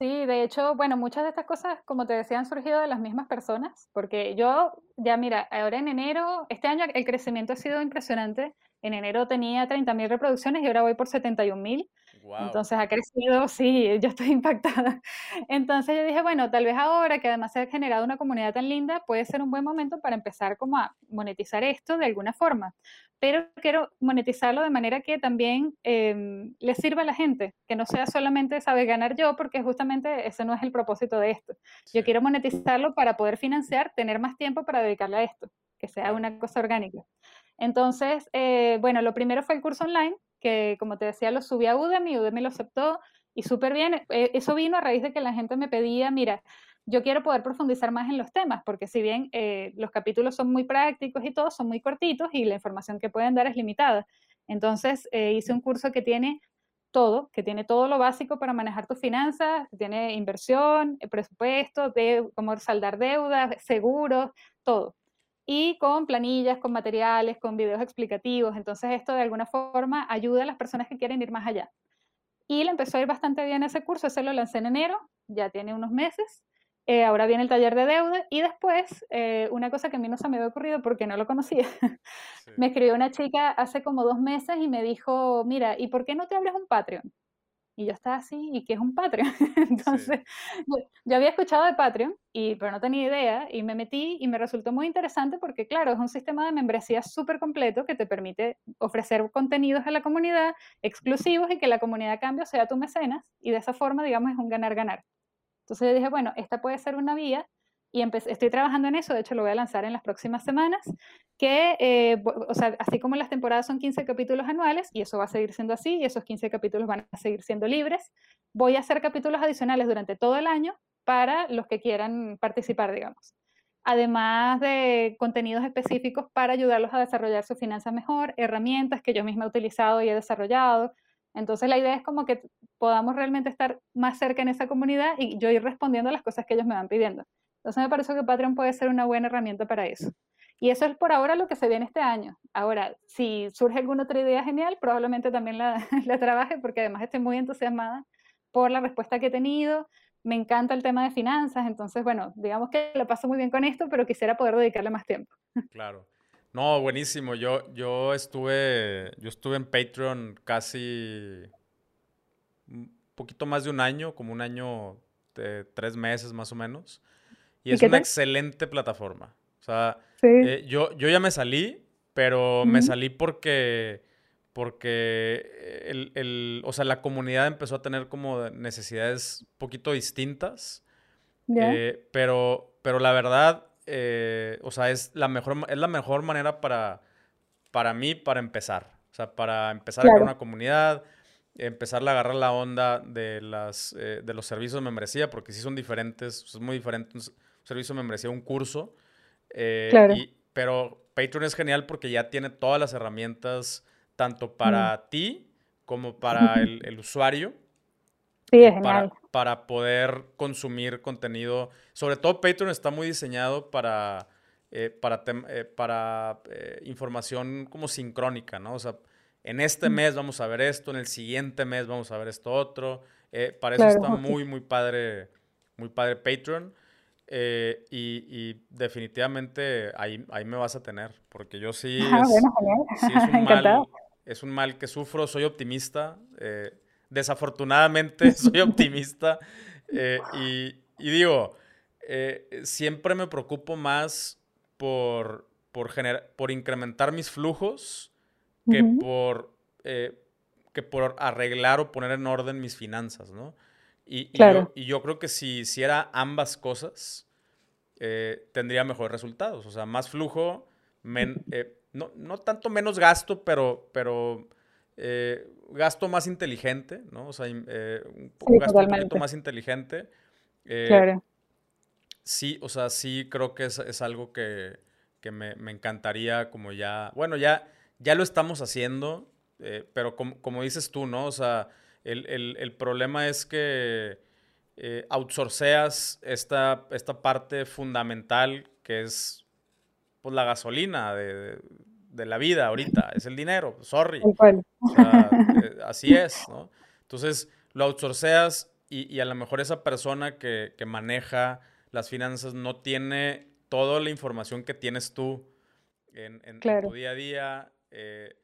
Sí, de hecho, bueno, muchas de estas cosas, como te decía, han surgido de las mismas personas, porque yo, ya mira, ahora en enero, este año el crecimiento ha sido impresionante. En enero tenía 30.000 reproducciones y ahora voy por 71.000. Entonces ha crecido, sí, yo estoy impactada. Entonces yo dije, bueno, tal vez ahora que además se ha generado una comunidad tan linda, puede ser un buen momento para empezar como a monetizar esto de alguna forma. Pero quiero monetizarlo de manera que también em, le sirva a la gente, que no sea solamente saber ganar yo, porque justamente ese no es el propósito de esto. Yo quiero monetizarlo para poder financiar, tener más tiempo para dedicarle a esto, que sea una cosa orgánica. Entonces, eh, bueno, lo primero fue el curso online, que como te decía, lo subí a Udemy, Udemy lo aceptó y súper bien. Eh, eso vino a raíz de que la gente me pedía, mira, yo quiero poder profundizar más en los temas, porque si bien eh, los capítulos son muy prácticos y todos son muy cortitos y la información que pueden dar es limitada. Entonces eh, hice un curso que tiene todo, que tiene todo lo básico para manejar tus finanzas, tiene inversión, presupuesto, de cómo saldar deudas, seguros, todo y con planillas, con materiales, con videos explicativos. Entonces esto de alguna forma ayuda a las personas que quieren ir más allá. Y le empezó a ir bastante bien ese curso, ese lo lancé en enero, ya tiene unos meses. Eh, ahora viene el taller de deuda y después eh, una cosa que a mí no se me había ocurrido porque no lo conocía. me escribió una chica hace como dos meses y me dijo, mira, ¿y por qué no te abres un Patreon? Y yo estaba así, ¿y qué es un Patreon? Entonces, yo, había escuchado de Patreon, y, pero no tenía idea, y me metí y me resultó muy interesante porque, claro, es un sistema de membresía súper completo que te permite ofrecer contenidos a la comunidad exclusivos y que la comunidad a cambio sea tu mecenas, y de esa forma, digamos, es un ganar-ganar. Entonces yo dije, bueno, esta puede ser una vía y estoy trabajando en eso, de hecho lo voy a lanzar en las próximas semanas, que, eh, o sea, así como las temporadas son 15 capítulos anuales, y eso va a seguir siendo así, y esos 15 capítulos van a seguir siendo libres, voy a hacer capítulos adicionales durante todo el año para los que quieran participar, digamos. Además de contenidos específicos para ayudarlos a desarrollar su finanzas mejor, herramientas que yo misma he utilizado y he desarrollado. Entonces la idea es como que podamos realmente estar más cerca en esa comunidad y yo ir respondiendo a las cosas que ellos me van pidiendo. Entonces me parece que Patreon puede ser una buena herramienta para eso. Y eso es por ahora lo que se viene este año. Ahora, si surge alguna otra idea genial, probablemente también la, la trabaje porque además estoy muy entusiasmada por la respuesta que he tenido. Me encanta el tema de finanzas, entonces, bueno, digamos que lo paso muy bien con esto, pero quisiera poder dedicarle más tiempo. Claro. No, buenísimo. Yo, yo, estuve, yo estuve en Patreon casi un poquito más de un año, como un año de tres meses más o menos. Y es una excelente plataforma. O sea, eh, yo, yo ya me salí, pero me salí porque, porque el, el, o sea, la comunidad empezó a tener como necesidades un poquito distintas. Eh, pero, pero la verdad, eh, o sea, es la mejor, es la mejor manera para, para mí para empezar. O sea, para empezar a crear una comunidad, empezar a agarrar la onda de, las, de los servicios de membresía, porque sí son diferentes, es muy diferente servicio de membresía, un curso. Eh, claro. pero Patreon es genial porque ya tiene todas las herramientas, tanto para ti como para el, usuario. Sí, es genial. Para, poder consumir contenido. Sobre todo Patreon está muy diseñado para, eh, para, eh, para información como sincrónica, ¿no? O sea, en este mes vamos a ver esto, en el siguiente mes vamos a ver esto otro. para eso está muy, muy padre, muy padre Patreon. Eh, y, definitivamente ahí, ahí me vas a tener, porque yo sí, ah, es, un mal, que sufro, soy optimista, eh, desafortunadamente soy optimista eh, y, digo, siempre me preocupo más por, por, por incrementar mis flujos que, por, que por arreglar o poner en orden mis finanzas, ¿no? Y, yo, y yo, creo que si hiciera ambas cosas, eh, tendría mejores resultados. O sea, más flujo, eh, no, no, tanto menos gasto, pero, pero eh, gasto más inteligente, ¿no? O sea, un gasto un poquito más inteligente. claro. Sí, o sea, sí creo que es, es algo que, que me, me, encantaría como ya, bueno, ya, ya lo estamos haciendo, pero como, como, dices tú, ¿no? O sea, el, el, el problema es que eh, outsourceas esta, esta parte fundamental que es pues, la gasolina de, de, la vida ahorita, es el dinero, sorry. Eh, así es, ¿no? Entonces, lo outsourceas y, y, a lo mejor esa persona que, que, maneja las finanzas no tiene toda la información que tienes tú en, en, tu día a día. Eh,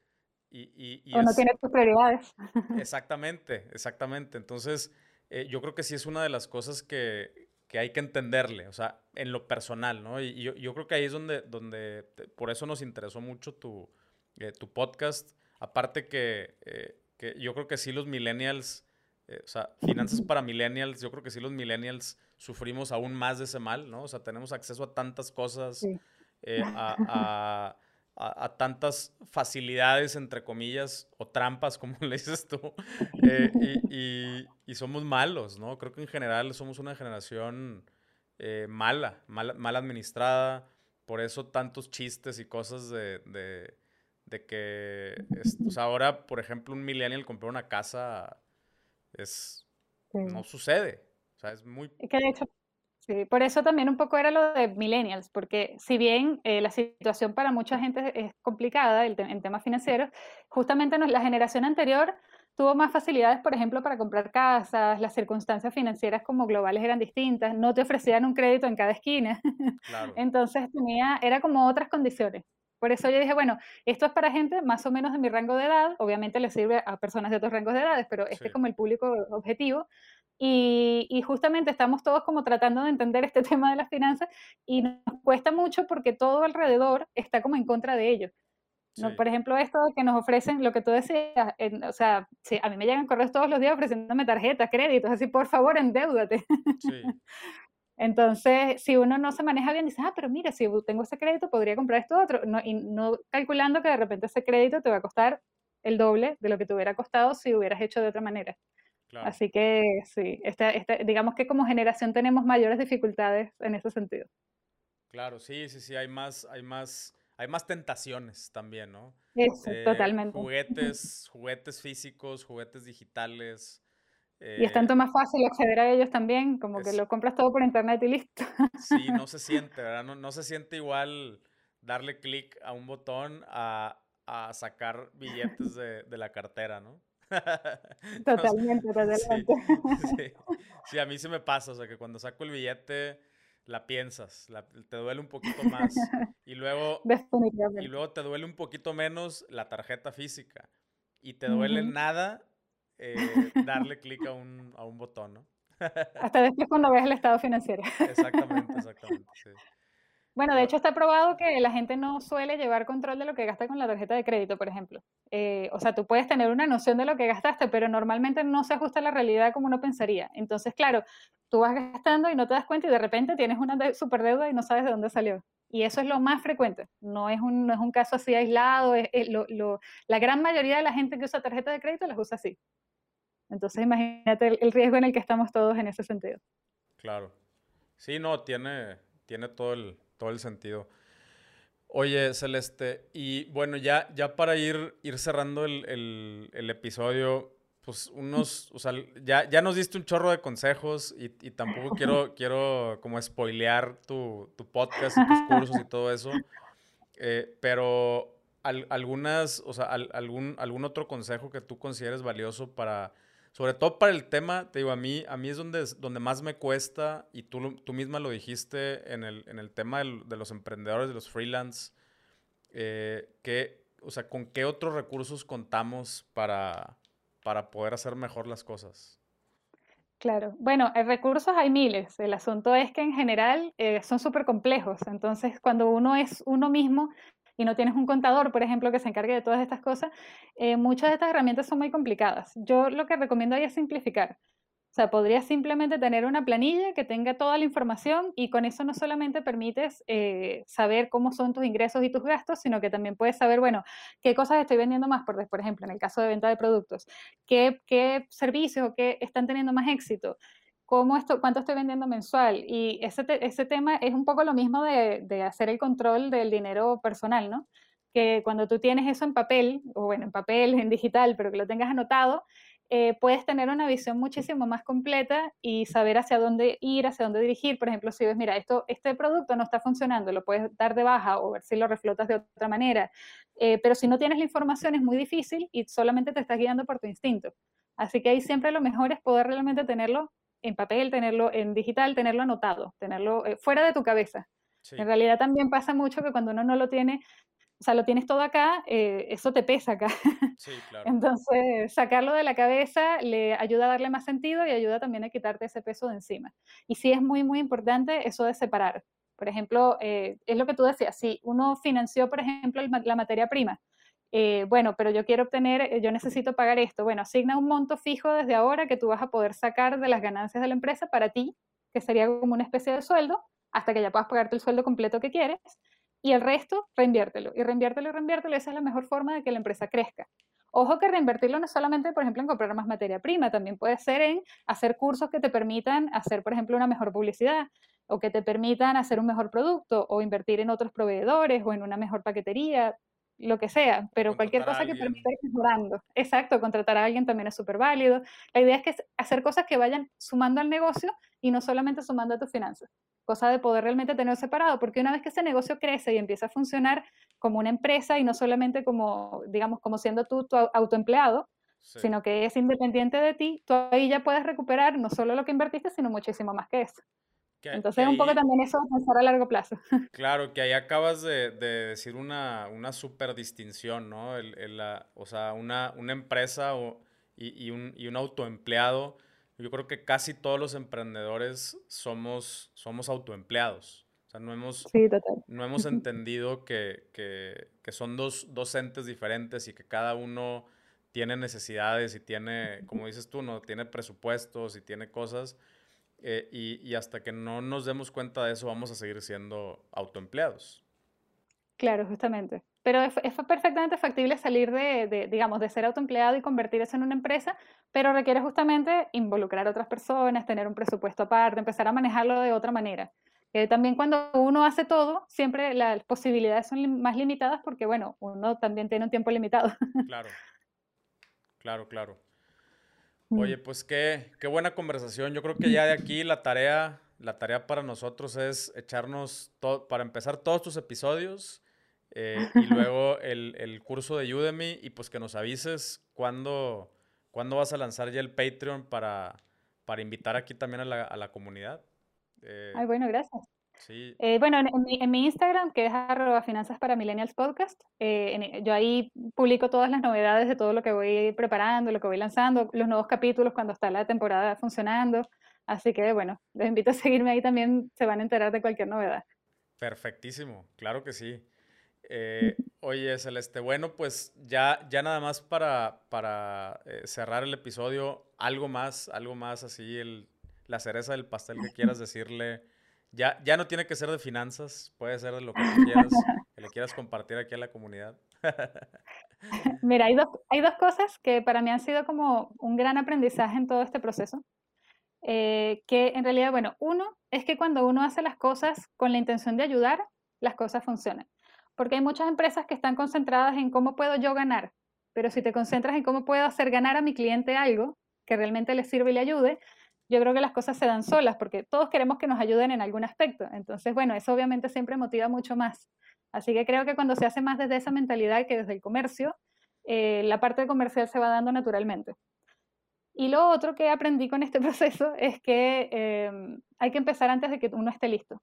y, y, o no tiene tus prioridades. Exactamente, exactamente. Entonces, eh, yo creo que sí es una de las cosas que, que, hay que entenderle, o sea, en lo personal, ¿no? Y, yo, yo, creo que ahí es donde, donde por eso nos interesó mucho tu, eh, tu podcast. Aparte que, eh, que, yo creo que sí los millennials, o sea, finanzas para millennials, yo creo que sí los millennials sufrimos aún más de ese mal, ¿no? O sea, tenemos acceso a tantas cosas, a a, tantas facilidades, entre comillas, o trampas, como le dices tú, eh, y, y, somos malos, ¿no? Creo que en general somos una generación eh, mala, mal, mal, administrada, por eso tantos chistes y cosas de, de, de que, o sea, ahora, por ejemplo, un millennial comprar una casa es, no sucede, o sea, es muy... Que de hecho Sí, por eso también un poco era lo de millennials, porque si bien eh, la situación para mucha gente es complicada en temas financieros, justamente la generación anterior tuvo más facilidades, por ejemplo, para comprar casas, las circunstancias financieras como globales eran distintas, no te ofrecían un crédito en cada esquina, entonces tenía, era como otras condiciones. Por eso yo dije, bueno, esto es para gente más o menos de mi rango de edad, obviamente le sirve a personas de otros rangos de edades, pero este es como el público objetivo, y, justamente estamos todos como tratando de entender este tema de las finanzas y nos cuesta mucho porque todo alrededor está como en contra de ello. ¿no? Por ejemplo, esto que nos ofrecen, lo que tú decías, o sea, sí, a mí me llegan correos todos los días ofreciéndome tarjetas, créditos, así, por favor, endeudate. Sí. Entonces, si uno no se maneja bien, dice, ah, pero mira, si tengo ese crédito, podría comprar esto otro, no, y no calculando que de repente ese crédito te va a costar el doble de lo que te hubiera costado si hubieras hecho de otra manera. Así que sí, este, este, digamos que como generación tenemos mayores dificultades en ese sentido. Claro, sí, sí, sí, hay más, hay más, hay más tentaciones también, ¿no? Eso, eh, totalmente. Juguetes, juguetes físicos, juguetes digitales. Y es tanto eh, más fácil acceder a ellos también, como que lo compras todo por internet y listo. Sí, no se siente, ¿verdad? No, no se siente igual darle clic a un botón a, a sacar billetes de, de la cartera, ¿no? Totalmente, totalmente. Sí, a mí se me pasa, o sea, que cuando saco el billete la piensas, te duele un poquito más y luego, y luego te duele un poquito menos la tarjeta física y te duele nada eh, darle clic a un, a un botón, ¿no? Hasta después cuando ves el estado financiero. Exactamente, exactamente, sí. Bueno, de hecho está probado que la gente no suele llevar control de lo que gasta con la tarjeta de crédito, por ejemplo. Eh, o sea, tú puedes tener una noción de lo que gastaste, pero normalmente no se ajusta a la realidad como uno pensaría. Entonces, claro, tú vas gastando y no te das cuenta y de repente tienes una super deuda y no sabes de dónde salió. Y eso es lo más frecuente. No es un, no es un caso así aislado. Es, lo, lo, la gran mayoría de la gente que usa tarjeta de crédito las usa así. Entonces, imagínate el, el riesgo en el que estamos todos en ese sentido. Claro. Sí, no, tiene, tiene todo el, todo el sentido. Oye, Celeste, y bueno, ya, ya para ir, ir cerrando el, episodio, pues unos, o sea, ya, ya nos diste un chorro de consejos y, tampoco quiero, quiero como spoilear tu, podcast y tus cursos y todo eso, eh, pero algunas, o sea, algún, algún otro consejo que tú consideres valioso para sobre todo para el tema, te digo, a mí, a mí es donde, donde más me cuesta, y tú, tú misma lo dijiste en el, en el tema de los emprendedores, de los freelance, eh, que, o sea, ¿con qué otros recursos contamos para, para poder hacer mejor las cosas? Claro, bueno, recursos hay miles. El asunto es que en general eh, son súper complejos. Entonces, cuando uno es uno mismo, y no tienes un contador, por ejemplo, que se encargue de todas estas cosas, eh, muchas de estas herramientas son muy complicadas. Yo lo que recomiendo ahí es simplificar. O sea, podrías simplemente tener una planilla que tenga toda la información y con eso no solamente permites eh, saber cómo son tus ingresos y tus gastos, sino que también puedes saber, bueno, qué cosas estoy vendiendo más, por, por ejemplo, en el caso de venta de productos, qué, qué servicios o qué están teniendo más éxito, cómo esto, cuánto estoy vendiendo mensual. Y ese, tema es un poco lo mismo de, de hacer el control del dinero personal, ¿no? Que cuando tú tienes eso en papel, o bueno, en papel, en digital, pero que lo tengas anotado, eh, puedes tener una visión muchísimo más completa y saber hacia dónde ir, hacia dónde dirigir. Por ejemplo, si ves, mira, esto, este producto no está funcionando, lo puedes dar de baja o ver si lo reflotas de otra manera. Eh, pero si no tienes la información es muy difícil y solamente te estás guiando por tu instinto. Así que ahí siempre lo mejor es poder realmente tenerlo en papel, tenerlo en digital, tenerlo anotado, tenerlo eh, fuera de tu cabeza. En realidad también pasa mucho que cuando uno no lo tiene, o sea, lo tienes todo acá, eh, eso te pesa acá. Sí, claro. Entonces, sacarlo de la cabeza le ayuda a darle más sentido y ayuda también a quitarte ese peso de encima. Y sí es muy, muy importante eso de separar. Por ejemplo, eh, es lo que tú decías, si uno financió, por ejemplo, la materia prima, eh, bueno, pero yo quiero obtener, yo necesito pagar esto. Bueno, asigna un monto fijo desde ahora que tú vas a poder sacar de las ganancias de la empresa para ti, que sería como una especie de sueldo, hasta que ya puedas pagarte el sueldo completo que quieres y el resto reinviértelo y reinviértelo y reinviértelo. Esa es la mejor forma de que la empresa crezca. Ojo que reinvertirlo no es solamente, por ejemplo, en comprar más materia prima, también puede ser en hacer cursos que te permitan hacer, por ejemplo, una mejor publicidad o que te permitan hacer un mejor producto o invertir en otros proveedores o en una mejor paquetería, lo que sea, pero cualquier cosa que permita ir mejorando. Exacto, contratar a alguien también es súper válido. La idea es que hacer cosas que vayan sumando al negocio y no solamente sumando a tus finanzas cosa de poder realmente tenerlo separado, porque una vez que ese negocio crece y empieza a funcionar como una empresa y no solamente como, digamos, como siendo tú tu autoempleado, sino que es independiente de ti, tú ahí ya puedes recuperar no solo lo que invertiste, sino muchísimo más que eso. Entonces, un poco también eso pensar a largo plazo. Claro, que ahí acabas de, decir una, una super distinción, ¿no? El, la, o sea, una, una empresa o, y, y, un, y un autoempleado yo creo que casi todos los emprendedores somos, somos autoempleados. O sea, no hemos, No hemos entendido que, que, que son dos, dos, entes diferentes y que cada uno tiene necesidades y tiene, como dices tú, ¿no? tiene presupuestos y tiene cosas. Eh, y, y, hasta que no nos demos cuenta de eso, vamos a seguir siendo autoempleados. Claro, justamente. Pero es, perfectamente factible salir de, digamos, de ser autoempleado y convertir eso en una empresa, pero requiere justamente involucrar a otras personas, tener un presupuesto aparte, empezar a manejarlo de otra manera. Eh, también cuando uno hace todo, siempre las posibilidades son más limitadas porque, bueno, uno también tiene un tiempo limitado. Claro, claro, claro. Oye, pues qué, qué buena conversación. Yo creo que ya de aquí la tarea, la tarea para nosotros es echarnos, todo, para empezar todos tus episodios eh, y luego el, el, curso de Udemy y pues que nos avises cuándo, cuándo vas a lanzar ya el Patreon para, para invitar aquí también a la, a la comunidad. Eh, Ay, bueno, gracias. Sí. Eh, bueno, en, mi, en, mi, Instagram, que es arroba finanzas para millennials podcast, yo ahí publico todas las novedades de todo lo que voy preparando, lo que voy lanzando, los nuevos capítulos cuando está la temporada funcionando. Así que, bueno, los invito a seguirme ahí también, se van a enterar de cualquier novedad. Perfectísimo, claro que sí. Eh, oye, Celeste, bueno, pues ya, ya nada más para, para eh, cerrar el episodio, algo más, algo más así, el, la cereza del pastel que quieras decirle. Ya, ya no tiene que ser de finanzas, puede ser de lo que quieras, que le quieras compartir aquí a la comunidad. Mira, hay dos, hay dos cosas que para mí han sido como un gran aprendizaje en todo este proceso. Eh, que en realidad, bueno, uno es que cuando uno hace las cosas con la intención de ayudar, las cosas funcionan. Porque hay muchas empresas que están concentradas en cómo puedo yo ganar, pero si te concentras en cómo puedo hacer ganar a mi cliente algo que realmente le sirve y le ayude, yo creo que las cosas se dan solas, porque todos queremos que nos ayuden en algún aspecto. Entonces, bueno, eso obviamente siempre motiva mucho más. Así que creo que cuando se hace más desde esa mentalidad que desde el comercio, eh, la parte comercial se va dando naturalmente. Y lo otro que aprendí con este proceso es que eh, hay que empezar antes de que uno esté listo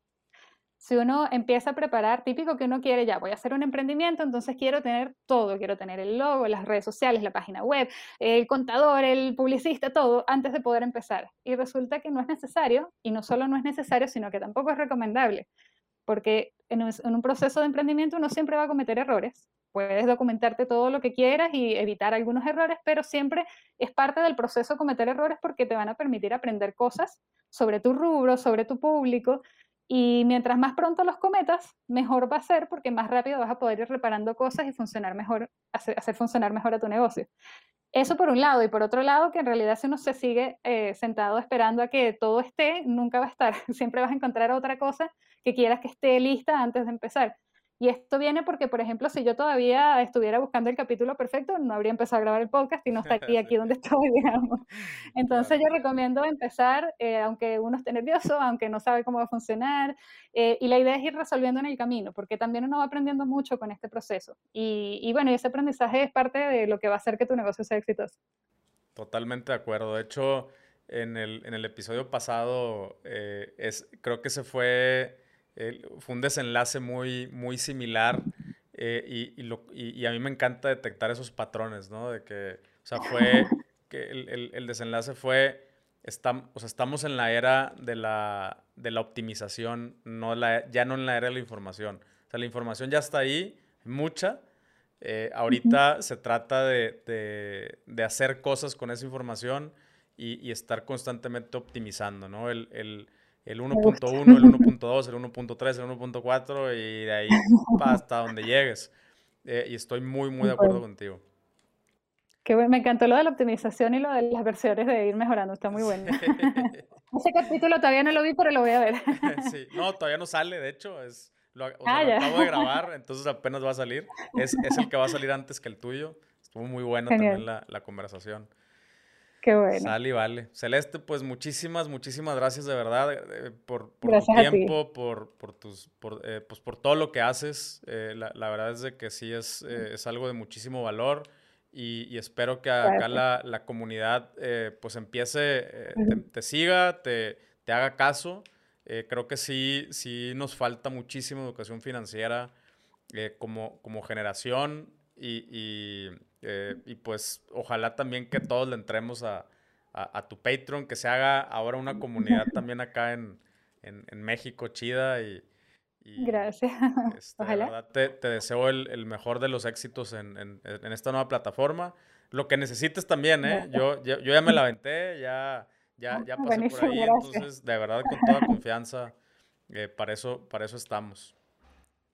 si uno empieza a preparar, típico que uno quiere ya, voy a hacer un emprendimiento, entonces quiero tener todo, quiero tener el logo, las redes sociales, la página web, el contador, el publicista, todo, antes de poder empezar. Y resulta que no es necesario, y no solo no es necesario, sino que tampoco es recomendable, porque en un, proceso de emprendimiento uno siempre va a cometer errores, puedes documentarte todo lo que quieras y evitar algunos errores, pero siempre es parte del proceso cometer errores porque te van a permitir aprender cosas sobre tu rubro, sobre tu público, y mientras más pronto los cometas, mejor va a ser porque más rápido vas a poder ir reparando cosas y funcionar mejor, hacer, funcionar mejor a tu negocio. Eso por un lado, y por otro lado, que en realidad si uno se sigue eh, sentado esperando a que todo esté, nunca va a estar. Siempre vas a encontrar otra cosa que quieras que esté lista antes de empezar. Y esto viene porque, por ejemplo, si yo todavía estuviera buscando el capítulo perfecto, no habría empezado a grabar el podcast y no estaría aquí donde estoy, digamos. Entonces yo recomiendo empezar, eh, aunque uno esté nervioso, aunque no sabe cómo va a funcionar, eh, y la idea es ir resolviendo en el camino, porque también uno va aprendiendo mucho con este proceso. Y, y bueno, ese aprendizaje es parte de lo que va a hacer que tu negocio sea exitoso. Totalmente de acuerdo. De hecho, en el, en el episodio pasado, eh, es, creo que se fue fue un desenlace muy, muy similar eh, y, y, lo, y, a mí me encanta detectar esos patrones, ¿no? De que, o sea, fue, que el, el, el desenlace fue, está, o sea, estamos en la era de la, de la optimización, no la, ya no en la era de la información. O sea, la información ya está ahí, mucha. Eh, ahorita se trata de, de, de, hacer cosas con esa información y, y estar constantemente optimizando, ¿no? El, el, el 1.1, el 1.2, el 1.3, el 1.4 y de ahí hasta donde llegues. Eh, y estoy muy, muy de acuerdo contigo. Qué bueno, me encantó lo de la optimización y lo de las versiones de ir mejorando, está muy bueno. Ese capítulo todavía no lo vi, pero lo voy a ver. sí, no, todavía no sale, de hecho, es, lo, o sea, ah, lo acabo de grabar, entonces apenas va a salir. Es, es, el que va a salir antes que el tuyo. Estuvo muy bueno también la, la conversación. Qué bueno. Sale y vale. Celeste, pues muchísimas, muchísimas gracias de verdad eh, por, por tu tiempo, por, por, tus, por, eh, pues por todo lo que haces. Eh, la, la, verdad es de que sí es, es algo de muchísimo valor y, y espero que acá la, la, comunidad pues empiece, te, te, siga, te, te haga caso. creo que sí, sí nos falta muchísima educación financiera como, como generación y, eh, y, pues ojalá también que todos le entremos a, a, tu Patreon, que se haga ahora una comunidad también acá en, en, en México chida y... Gracias. Este, ojalá. verdad te, te deseo el, el, mejor de los éxitos en, en, esta nueva plataforma. Lo que necesites también, ¿eh? Yo, yo, yo, ya me la aventé, ya, ya, ya pasé por ahí, entonces de verdad con toda confianza, eh, para, eso, para eso estamos.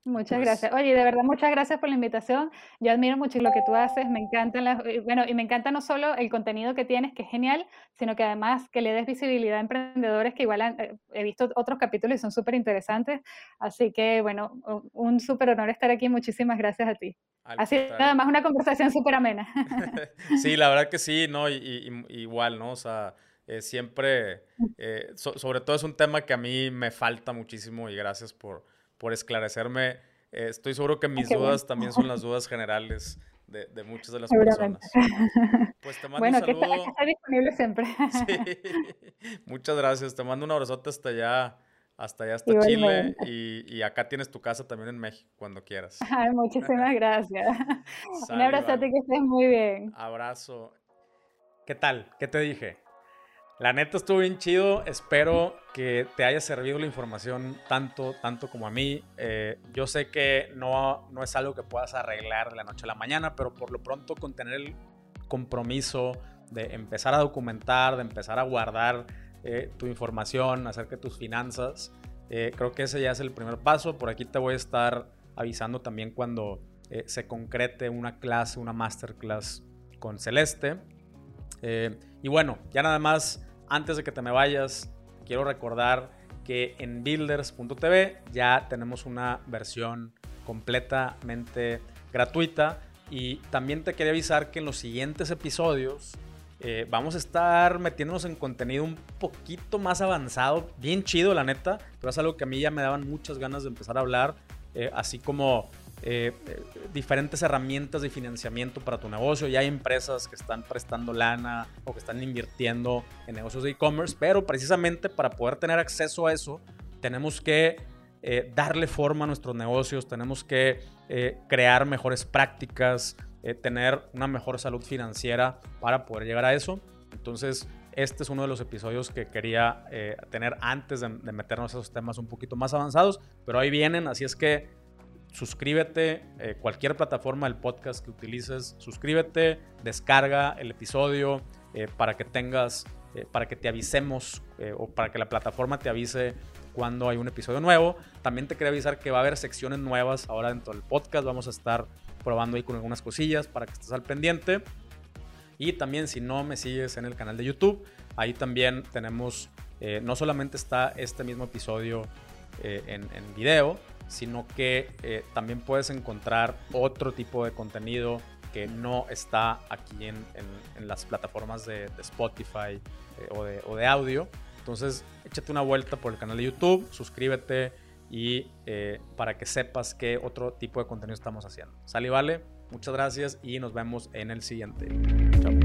Muchas pues gracias. Oye, de verdad, muchas gracias por la invitación. Yo admiro mucho lo que tú haces, me encanta, bueno, y me encanta no solo el contenido que tienes, que es genial, sino que además que le des visibilidad a emprendedores que igual eh, he visto otros capítulos y son súper interesantes. Así que, bueno, un súper honor estar aquí. Muchísimas gracias a ti. Así, además, una conversación súper amena. sí, la verdad que sí, ¿no? Y, igual, ¿no? O sea, eh, siempre, eh, sobre todo es un tema que a mí me falta muchísimo y gracias por por esclarecerme. Eh, estoy seguro que mis dudas también son las dudas generales de, de muchas de las personas. Pues te mando bueno, un saludo. Que está, disponible siempre. Sí. Muchas gracias. Te mando un abrazote hasta allá, hasta allá, hasta Chile. Y, y, acá tienes tu casa también en México, cuando quieras. Ay, muchísimas gracias. un abrazote, que estés muy bien. Abrazo. ¿Qué tal? ¿Qué te dije? La neta estuvo bien chido. Espero que te haya servido la información tanto, tanto como a mí. Eh, yo sé que no, no es algo que puedas arreglar de la noche a la mañana, pero por lo pronto con tener el compromiso de empezar a documentar, de empezar a guardar eh, tu información acerca de tus finanzas, eh, creo que ese ya es el primer paso. Por aquí te voy a estar avisando también cuando se concrete una clase, una masterclass con Celeste. Eh, y bueno, ya nada más, antes de que te me vayas, quiero recordar que en builders.tv ya tenemos una versión completamente gratuita y también te quería avisar que en los siguientes episodios eh, vamos a estar metiéndonos en contenido un poquito más avanzado, bien chido la neta, pero es algo que a mí ya me daban muchas ganas de empezar a hablar, eh, así como eh, diferentes herramientas de financiamiento para tu negocio. Ya hay empresas que están prestando lana o que están invirtiendo en negocios de e-commerce, pero precisamente para poder tener acceso a eso, tenemos que eh, darle forma a nuestros negocios, tenemos que eh, crear mejores prácticas, tener una mejor salud financiera para poder llegar a eso. Entonces, este es uno de los episodios que quería tener antes de, de meternos a esos temas un poquito más avanzados, pero ahí vienen, así es que suscríbete, eh, cualquier plataforma del podcast que utilices, suscríbete, descarga el episodio eh, para que tengas, eh, para que te avisemos o para que la plataforma te avise cuando hay un episodio nuevo. También te quería avisar que va a haber secciones nuevas ahora dentro del podcast. Vamos a estar probando ahí con algunas cosillas para que estés al pendiente. Y también si no me sigues en el canal de YouTube, ahí también tenemos, no solamente está este mismo episodio en video, sino que eh, también puedes encontrar otro tipo de contenido que no está aquí en, las plataformas de, Spotify eh, o, de, audio. Entonces, échate una vuelta por el canal de YouTube, suscríbete y eh, para que sepas qué otro tipo de contenido estamos haciendo. Sale vale, muchas gracias y nos vemos en el siguiente. Chao.